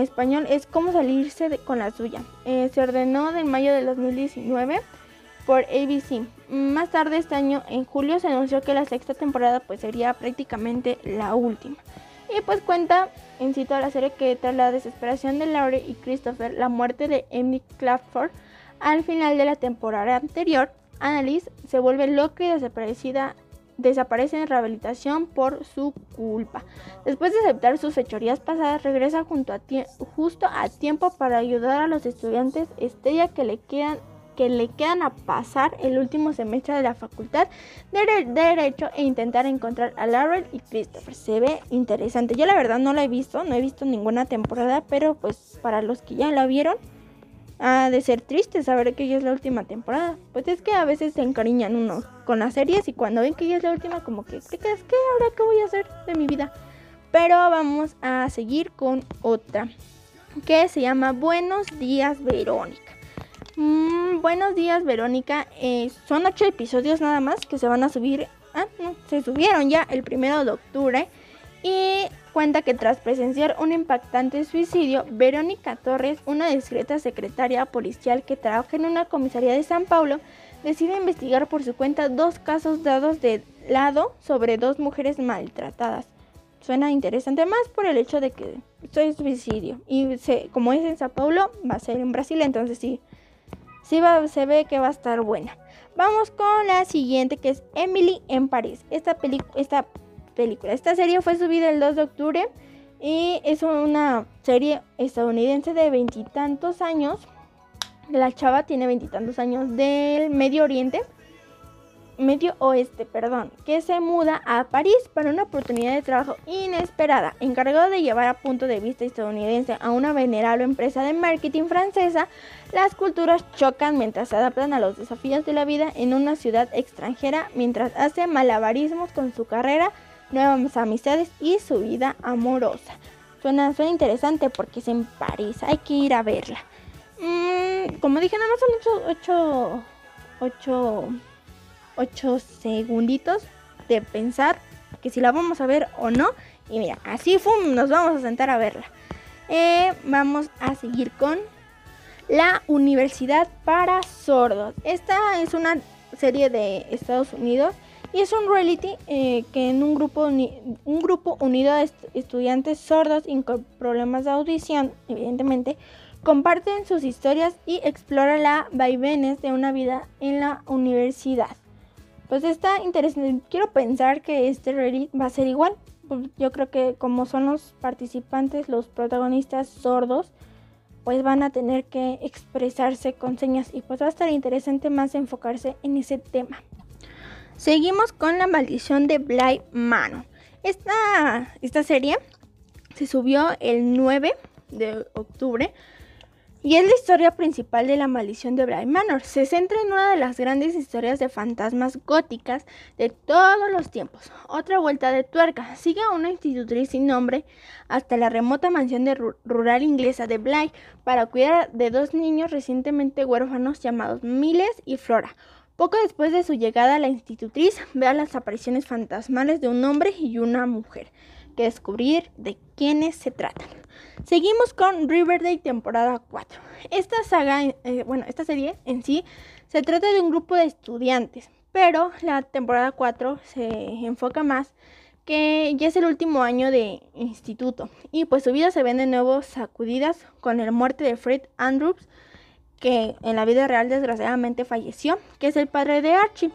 español es cómo salirse de- con la suya. Eh, se ordenó en mayo del 2019 por ABC. Más tarde este año, en julio, se anunció que la sexta temporada pues sería prácticamente la última. Y pues cuenta en sí toda la serie que tras la desesperación de Laurie y Christopher, la muerte de Emily Clafford, al final de la temporada anterior, Annalise se vuelve loca y desaparecida, desaparece en rehabilitación por su culpa. Después de aceptar sus fechorías pasadas, regresa justo a tiempo para ayudar a los estudiantes estrella que le quedan que le quedan a pasar el último semestre de la facultad de Dere- Derecho e intentar encontrar a Laurel y Christopher. Se ve interesante. Yo la verdad no la he visto, no he visto ninguna temporada, pero pues para los que ya la vieron, ha de ser triste saber que ya es la última temporada. Pues es que a veces se encariñan uno con las series y cuando ven que ya es la última, como que, ¿qué crees que ahora qué voy a hacer de mi vida? Pero vamos a seguir con otra que se llama Buenos días Verónica. Mm, buenos días Verónica. Eh, son ocho episodios nada más que se van a subir. Ah, no, se subieron ya el primero de octubre. Y cuenta que tras presenciar un impactante suicidio, Verónica Torres, una discreta secretaria policial que trabaja en una comisaría de San Paulo, decide investigar por su cuenta dos casos dados de lado sobre dos mujeres maltratadas. Suena interesante más por el hecho de que es suicidio. Y se- como es en Sao Paulo, va a ser en Brasil, entonces sí, sí se ve que va a estar buena. Vamos con la siguiente que es Emily en París. Esta, esta película, esta serie fue subida el 2 de octubre y es una serie estadounidense de veintitantos años. La chava tiene veintitantos años del Medio Oriente. Medio Oeste, perdón, que se muda a París para una oportunidad de trabajo inesperada. Encargado de llevar a punto de vista estadounidense a una venerable empresa de marketing francesa, las culturas chocan mientras se adaptan a los desafíos de la vida en una ciudad extranjera, mientras hace malabarismos con su carrera, nuevas amistades y su vida amorosa. Suena, suena interesante porque es en París, hay que ir a verla. Mm, como dije, nada más son 8, 8, 8 segunditos de pensar que si la vamos a ver o no. Y mira, así fue, nos vamos a sentar a verla. Eh, vamos a seguir con la Universidad para Sordos. Esta es una serie de Estados Unidos y es un reality eh, que en un grupo, un grupo unido de est- estudiantes sordos y con problemas de audición, evidentemente, comparten sus historias y exploran la vaivenes de una vida en la universidad. Pues está interesante. Quiero pensar que este reality va a ser igual. Pues Yo creo que como son los participantes, los protagonistas sordos, pues van a tener que expresarse con señas y pues va a estar interesante más enfocarse en ese tema. Seguimos con la maldición de Bly Manor. Esta, esta serie se subió el 9 de octubre y es la historia principal de la maldición de Bly Manor. Se centra en una de las grandes historias de fantasmas góticas de todos los tiempos. Otra vuelta de tuerca. Sigue a una institutriz sin nombre hasta la remota mansión de ru- rural inglesa de Bly para cuidar de dos niños recientemente huérfanos llamados Miles y Flora. Poco después de su llegada la institutriz, ve a las apariciones fantasmales de un hombre y una mujer, que descubrir de quiénes se tratan. Seguimos con Riverdale temporada 4. Esta saga, eh, bueno, esta serie en sí se trata de un grupo de estudiantes, pero la temporada 4 se enfoca más que ya es el último año de instituto y pues su vida se ven de nuevo sacudidas con la muerte de Fred Andrews que en la vida real desgraciadamente falleció, que es el padre de Archie.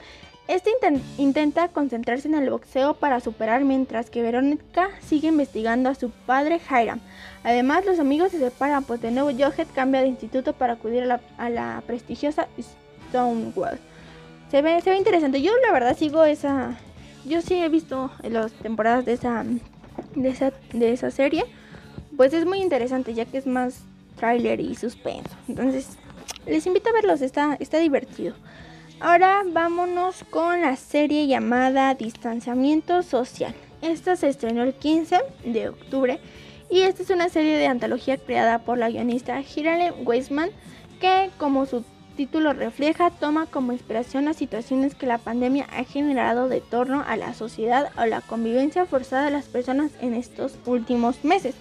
Este inten- intenta concentrarse en el boxeo para superar mientras que Verónica sigue investigando a su padre Hiram. Además, los amigos se separan, pues de nuevo Jughead cambia de instituto para acudir a la, a la prestigiosa Stonewall. Se ve, se ve interesante. Yo la verdad sigo esa... Yo sí he visto las temporadas de esa, de esa, de esa serie. Pues es muy interesante ya que es más tráiler y suspenso. Entonces, les invito a verlos, está, está divertido. Ahora vámonos con la serie llamada Distanciamiento Social. Esta se estrenó el 15 de octubre y esta es una serie de antología creada por la guionista Hirale Weisman que como su título refleja toma como inspiración las situaciones que la pandemia ha generado de torno a la sociedad o la convivencia forzada de las personas en estos últimos meses.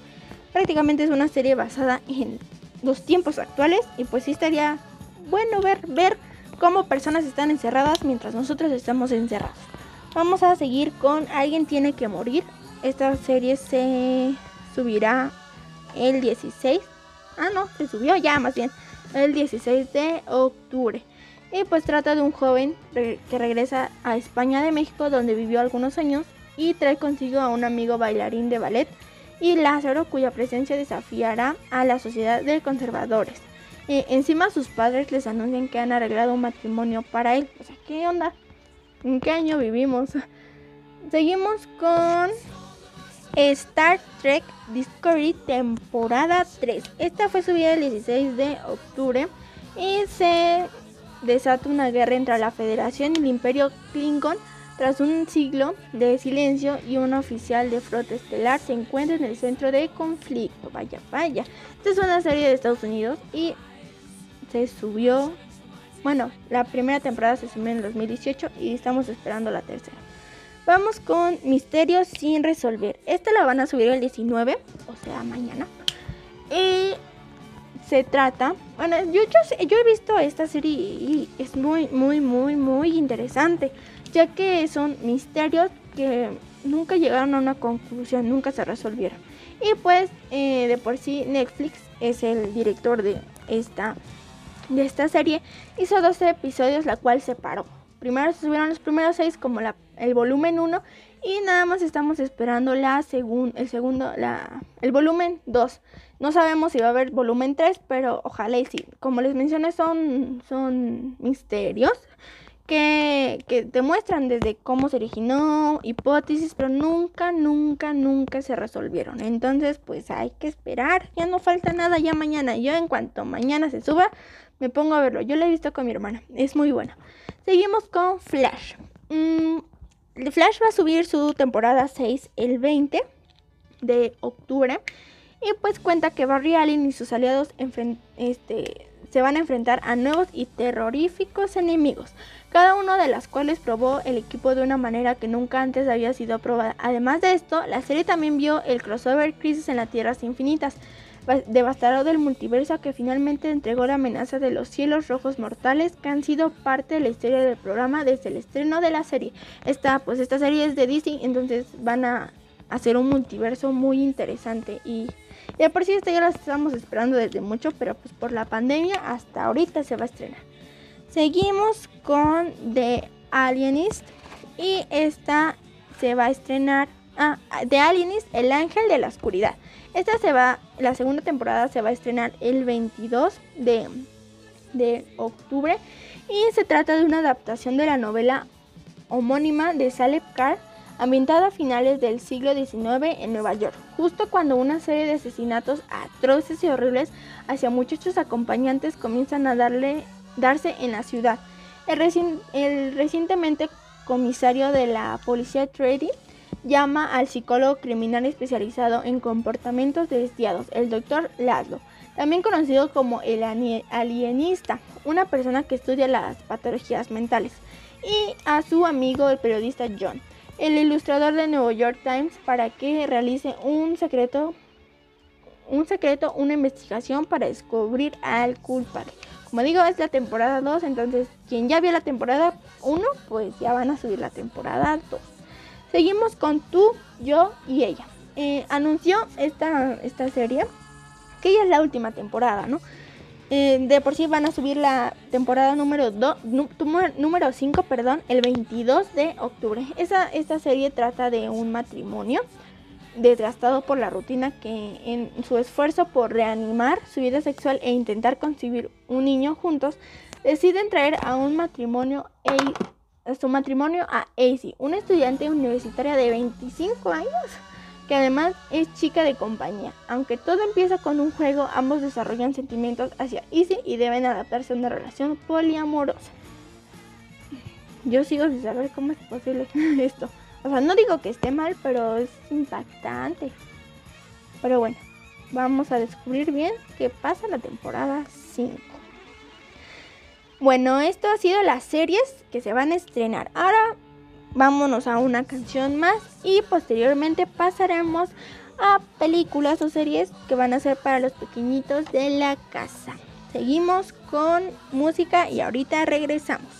Prácticamente es una serie basada en los tiempos actuales y pues sí estaría bueno ver, ver cómo personas están encerradas mientras nosotros estamos encerrados. Vamos a seguir con Alguien tiene que morir. Esta serie se subirá el 16. Ah, no, se subió ya más bien. El 16 de octubre. Y pues trata de un joven que regresa a España de México donde vivió algunos años y trae consigo a un amigo bailarín de ballet y Lázaro cuya presencia desafiará a la sociedad de conservadores. Eh, encima sus padres les anuncian que han arreglado un matrimonio para él. O sea, ¿qué onda? ¿En qué año vivimos? Seguimos con Star Trek Discovery temporada 3. Esta fue subida el 16 de octubre y se desata una guerra entre la Federación y el Imperio Klingon. Tras un siglo de silencio y un oficial de flota estelar se encuentra en el centro de conflicto. Vaya, vaya. Esta es una serie de Estados Unidos y se subió. Bueno, la primera temporada se subió en el 2018 y estamos esperando la tercera. Vamos con Misterios sin resolver. Esta la van a subir el 19, o sea, mañana. Y se trata, bueno, yo, yo he visto esta serie y es muy, muy, muy, muy interesante, ya que son misterios que nunca llegaron a una conclusión, nunca se resolvieron. Y pues, eh, de por sí, Netflix es el director de esta, de esta serie. Hizo 12 episodios, la cual se paró. Primero se subieron los primeros 6 como la, el volumen 1 y nada más estamos esperando la segun, el segundo, la, el volumen 2. No sabemos si va a haber volumen 3, pero ojalá y sí. Como les mencioné, son, son misterios que, que demuestran desde cómo se originó, hipótesis, pero nunca, nunca, nunca se resolvieron. Entonces, pues hay que esperar. Ya no falta nada, ya mañana. Yo en cuanto mañana se suba, me pongo a verlo. Yo lo he visto con mi hermana. Es muy bueno. Seguimos con Flash. Mm, Flash va a subir su temporada 6 el 20 de octubre. Y pues cuenta que Barry Allen y sus aliados este, se van a enfrentar a nuevos y terroríficos enemigos, cada uno de las cuales probó el equipo de una manera que nunca antes había sido probada. Además de esto, la serie también vio el crossover Crisis en las Tierras Infinitas, va- devastador del multiverso que finalmente entregó la amenaza de los cielos rojos mortales que han sido parte de la historia del programa desde el estreno de la serie. Esta, pues esta serie es de Disney, entonces van a hacer un multiverso muy interesante y y por sí esta ya la estamos esperando desde mucho, pero pues por la pandemia hasta ahorita se va a estrenar. Seguimos con The Alienist y esta se va a estrenar ah, The Alienist, el ángel de la oscuridad. Esta se va, la segunda temporada se va a estrenar el 22 de, de octubre y se trata de una adaptación de la novela homónima de Saleb Carr ambientada a finales del siglo XIX en Nueva York, justo cuando una serie de asesinatos atroces y horribles hacia muchachos acompañantes comienzan a darle, darse en la ciudad. El, recien- el recientemente comisario de la policía Trady llama al psicólogo criminal especializado en comportamientos desviados, el doctor Laszlo, también conocido como el alienista, una persona que estudia las patologías mentales, y a su amigo el periodista John el ilustrador de New York Times para que realice un secreto un secreto, una investigación para descubrir al culpable. Como digo, es la temporada 2, entonces quien ya vio la temporada 1, pues ya van a subir la temporada 2. Seguimos con tú, yo y ella. Eh, anunció esta, esta serie que ya es la última temporada, ¿no? eh, de por sí van a subir la temporada número 2, número 5, perdón, el 22 de octubre. Esa, esta serie trata de un matrimonio desgastado por la rutina que en su esfuerzo por reanimar su vida sexual e intentar concebir un niño juntos, deciden traer a un matrimonio a su matrimonio a AC, una estudiante universitaria de 25 años que además es chica de compañía. Aunque todo empieza con un juego, ambos desarrollan sentimientos hacia Izzy y deben adaptarse a una relación poliamorosa. Yo sigo sin saber cómo es posible esto. O sea, no digo que esté mal, pero es impactante. Pero bueno, vamos a descubrir bien qué pasa la temporada 5. Bueno, esto ha sido las series que se van a estrenar. Ahora vámonos a una canción más y posteriormente pasaremos a películas o series que van a ser para los pequeñitos de la casa. Seguimos con música y ahorita regresamos.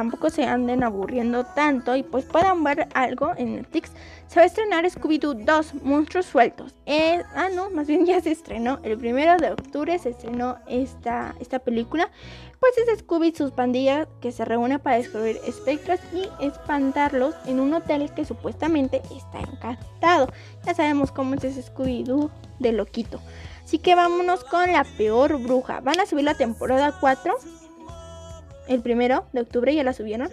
Tampoco se anden aburriendo tanto y pues puedan ver algo en Netflix, se va a estrenar Scooby-Doo 2, Monstruos Sueltos. Eh, ah, no, más bien ya se estrenó. El primero de octubre se estrenó esta, esta película. Pues es Scooby y sus pandillas que se reúnen para descubrir espectros y espantarlos en un hotel que supuestamente está encantado. Ya sabemos cómo es ese Scooby-Doo de loquito. Así que vámonos con la peor bruja. Van a subir la temporada 4. El primero de octubre ya la subieron.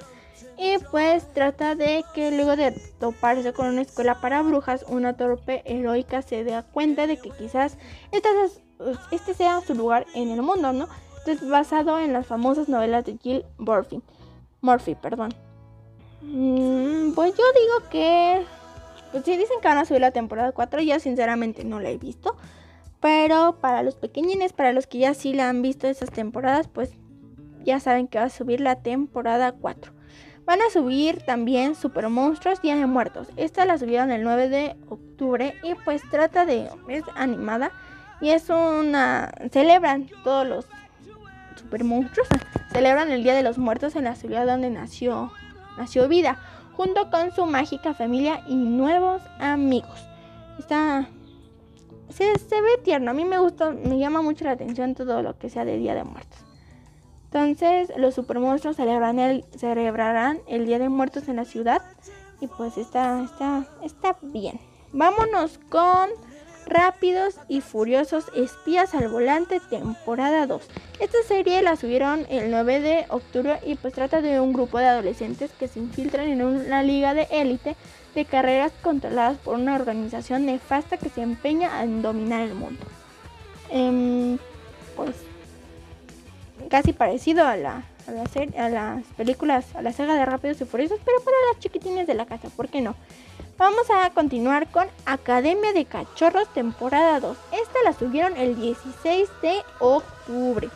Y pues trata de que luego de toparse con una escuela para brujas, una torpe heroica se da cuenta de que quizás este sea su lugar en el mundo, ¿no? Entonces basado en las famosas novelas de Jill Murphy. Murphy, perdón. Mm, pues yo digo que... Pues si dicen que van a subir la temporada 4, yo sinceramente no la he visto. Pero para los pequeñines, para los que ya sí la han visto esas temporadas, pues ya saben que va a subir la temporada 4. Van a subir también Super Monstruos Día de Muertos. Esta la subieron el 9 de octubre y pues trata de... es animada y es una... celebran todos los Super Monstruos. Celebran el Día de los Muertos en la ciudad donde nació, nació Vida, junto con su mágica familia y nuevos amigos. Está se, se ve tierno. A mí me gusta, me llama mucho la atención todo lo que sea de Día de Muertos. Entonces, los supermonstruos celebrarán el, celebrarán el Día de Muertos en la ciudad. Y pues está, está, está bien. Vámonos con Rápidos y Furiosos Espías al Volante, temporada 2. Esta serie la subieron el 9 de octubre y pues trata de un grupo de adolescentes que se infiltran en una liga de élite de carreras controladas por una organización nefasta que se empeña en dominar el mundo. Em, pues casi parecido a la, a, a las películas, a la saga de Rápidos y Furiosos, pero para las chiquitines de la casa, ¿por qué no? Vamos a continuar con Academia de Cachorros temporada 2. Esta la subieron el 16 de octubre.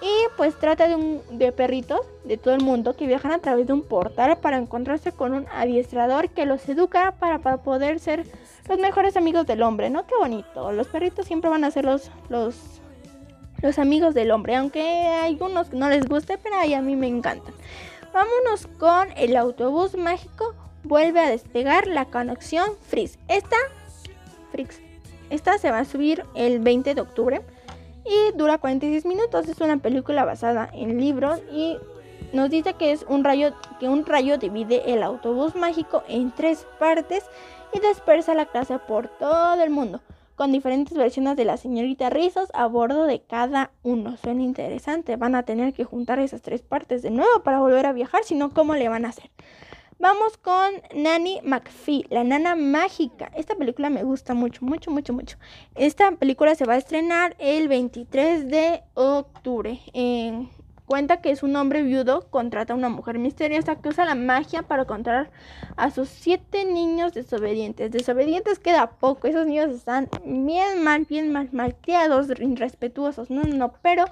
Y pues trata de, un, de perritos de todo el mundo que viajan a través de un portal para encontrarse con un adiestrador que los educa para, para poder ser los mejores amigos del hombre, ¿no? Qué bonito. Los perritos siempre van a ser los, los amigos del hombre, aunque a algunos no les guste, pero a mí me encantan. Vámonos con el autobús mágico. Vuelve a despegar la conexión Freeze. Esta, Freeze, esta se va a subir el 20 de octubre y dura 46 minutos. Es una película basada en libros y nos dice que es un rayo que un rayo divide el autobús mágico en tres partes y dispersa la clase por todo el mundo con diferentes versiones de la señorita Rizos a bordo de cada uno. Suena interesante. Van a tener que juntar esas tres partes de nuevo para volver a viajar, si no, ¿cómo le van a hacer? Vamos con Nanny McPhee, la nana mágica. Esta película me gusta mucho, mucho, mucho, mucho. Esta película se va a estrenar el 23 de octubre. Eh, cuenta que es un hombre viudo, contrata a una mujer misteriosa que usa la magia para encontrar a sus siete niños desobedientes. Desobedientes queda poco, esos niños están bien mal, bien mal, mal criados, irrespetuosos. No, no, no, pero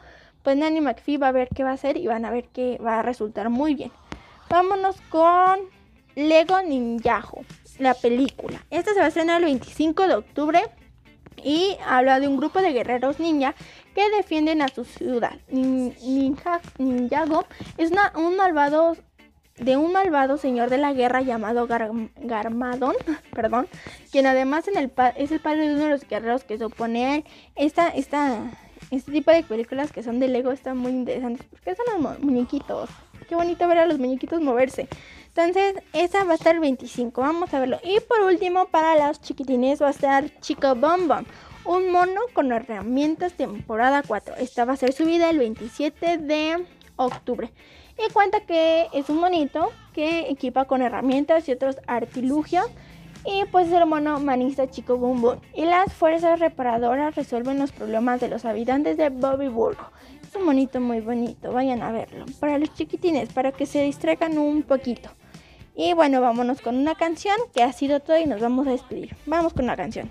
pues Nanny McPhee va a ver qué va a hacer y van a ver que va a resultar muy bien. Vámonos con Lego Ninjago, la película. Esta se va a estrenar el 25 de octubre y habla de un grupo de guerreros ninja que defienden a su ciudad. Nin- Ninja, Ninjago es una- un malvado de un malvado señor de la guerra llamado Gar- Garmadon, perdón, quien además es el padre de uno de los guerreros que se opone a. Esta, esta, este tipo de películas que son de Lego están muy interesantes porque son los mu- muñequitos. Qué bonito ver a los muñequitos moverse. Entonces, esa va a estar el 25. Vamos a verlo. Y por último, para los chiquitines va a estar Chico Bom Bom. Un mono con herramientas temporada 4. Esta va a ser subida el 27 de octubre. Y cuenta que es un monito que equipa con herramientas y otros artilugios. Y pues es el mono manista Chico Boom Boom. Y las fuerzas reparadoras resuelven los problemas de los habitantes de Bobby Burgo. Es un monito muy bonito, vayan a verlo. Para los chiquitines, para que se distraigan un poquito. Y bueno, vámonos con una canción que ha sido todo y nos vamos a despedir. Vamos con una canción.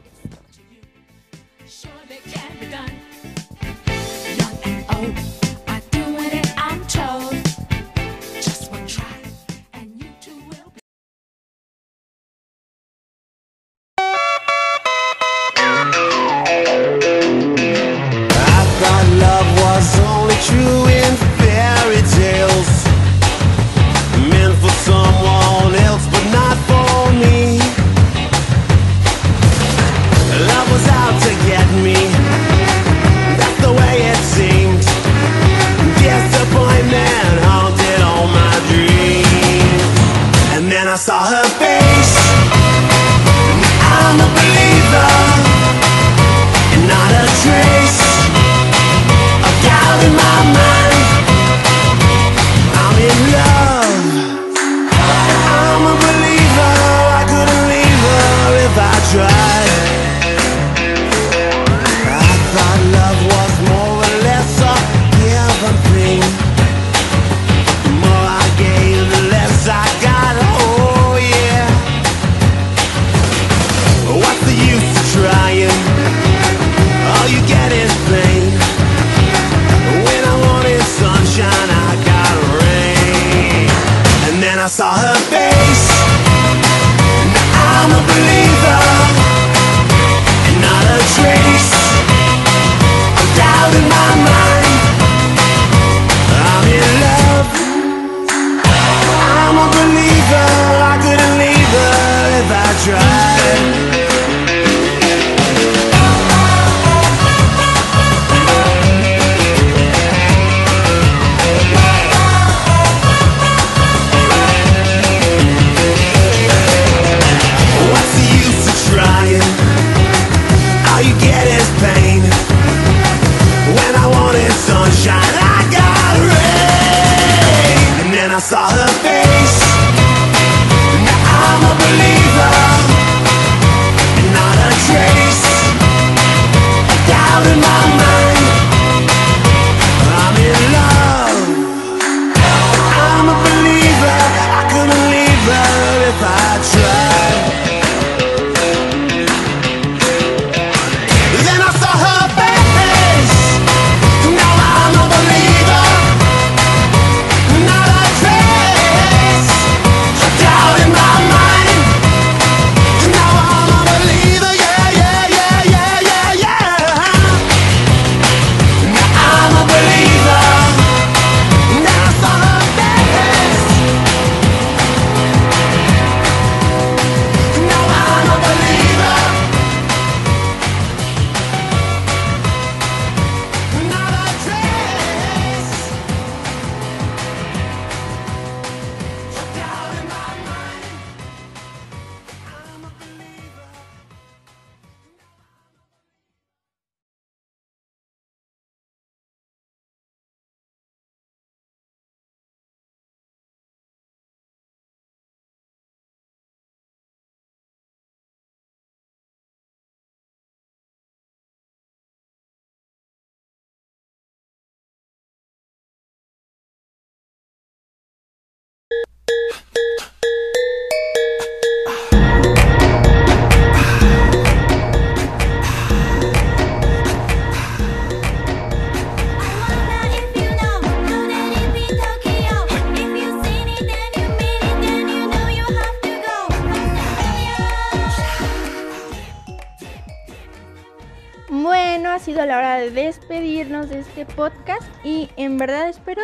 Este podcast y en verdad espero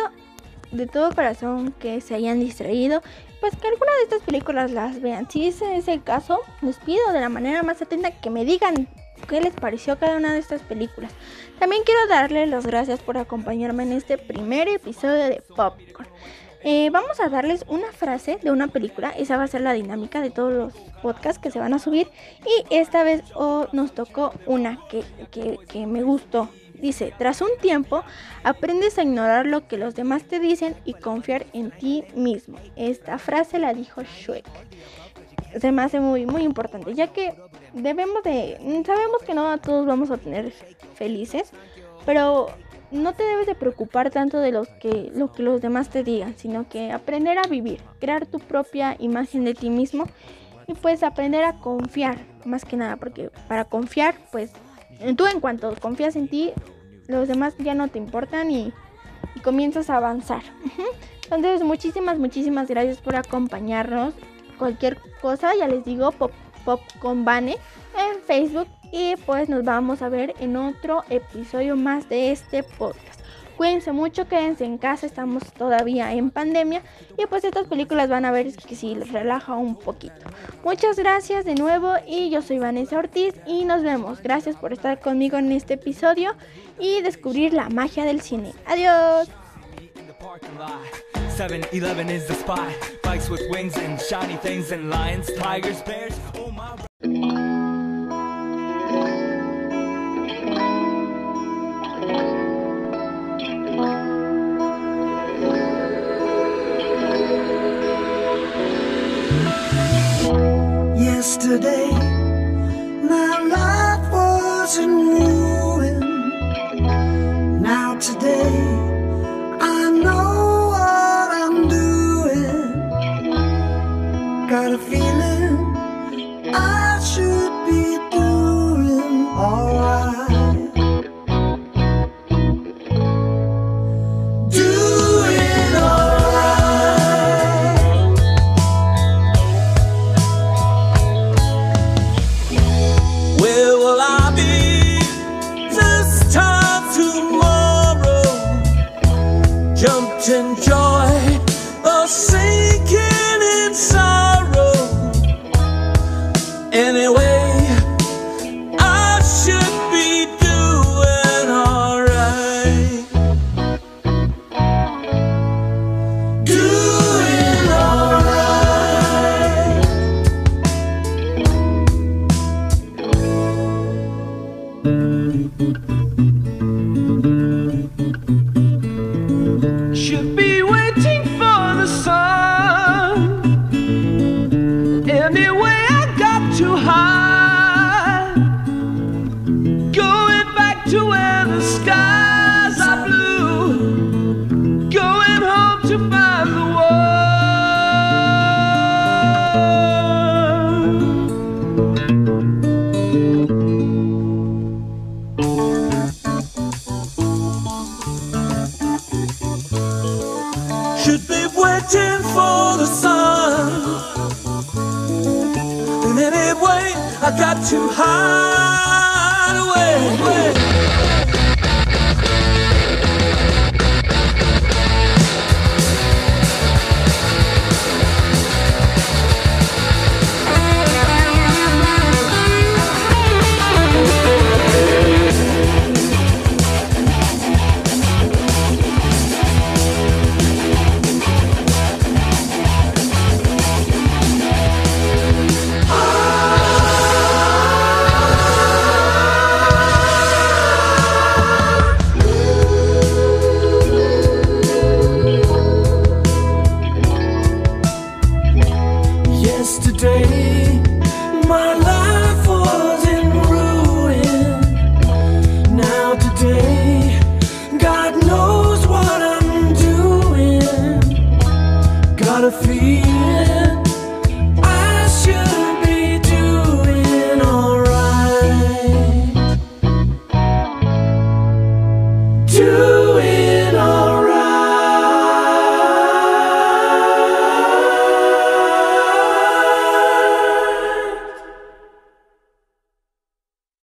de todo corazón que se hayan distraído, pues que alguna de estas películas las vean. Si ese es el caso, les pido de la manera más atenta que me digan qué les pareció cada una de estas películas. También quiero darles las gracias por acompañarme en este primer episodio de Popcorn. Eh, vamos a darles una frase de una película, esa va a ser la dinámica de todos los podcasts que se van a subir y esta vez oh, nos tocó una que, que- que me gustó. Dice, tras un tiempo aprendes a ignorar lo que los demás te dicen y confiar en ti mismo. Esta frase la dijo Shrek. Se me hace muy, muy importante, ya que debemos de... Sabemos que no todos vamos a tener felices, pero no te debes de preocupar tanto de los que, lo que los demás te digan, sino que aprender a vivir, crear tu propia imagen de ti mismo y pues aprender a confiar, más que nada, porque para confiar, pues tú en cuanto confías en ti, los demás ya no te importan y, comienzas a avanzar. Entonces, muchísimas, muchísimas gracias por acompañarnos. Cualquier cosa, ya les digo, Pop, Pop con Vane en Facebook. Y pues nos vamos a ver en otro episodio más de este podcast. Cuídense mucho, quédense en casa, estamos todavía en pandemia. Y pues estas películas van a ver que si les relaja un poquito. Muchas gracias de nuevo y yo soy Vanessa Ortiz y nos vemos. Gracias por estar conmigo en este episodio y descubrir la magia del cine. Adiós. in the parking lot. 7-Eleven is the spot. Bikes with wings and shiny things and lions, tigers, bears. My. Yesterday, my life was in ruin. Now today, I know what I'm doing. Got a feeling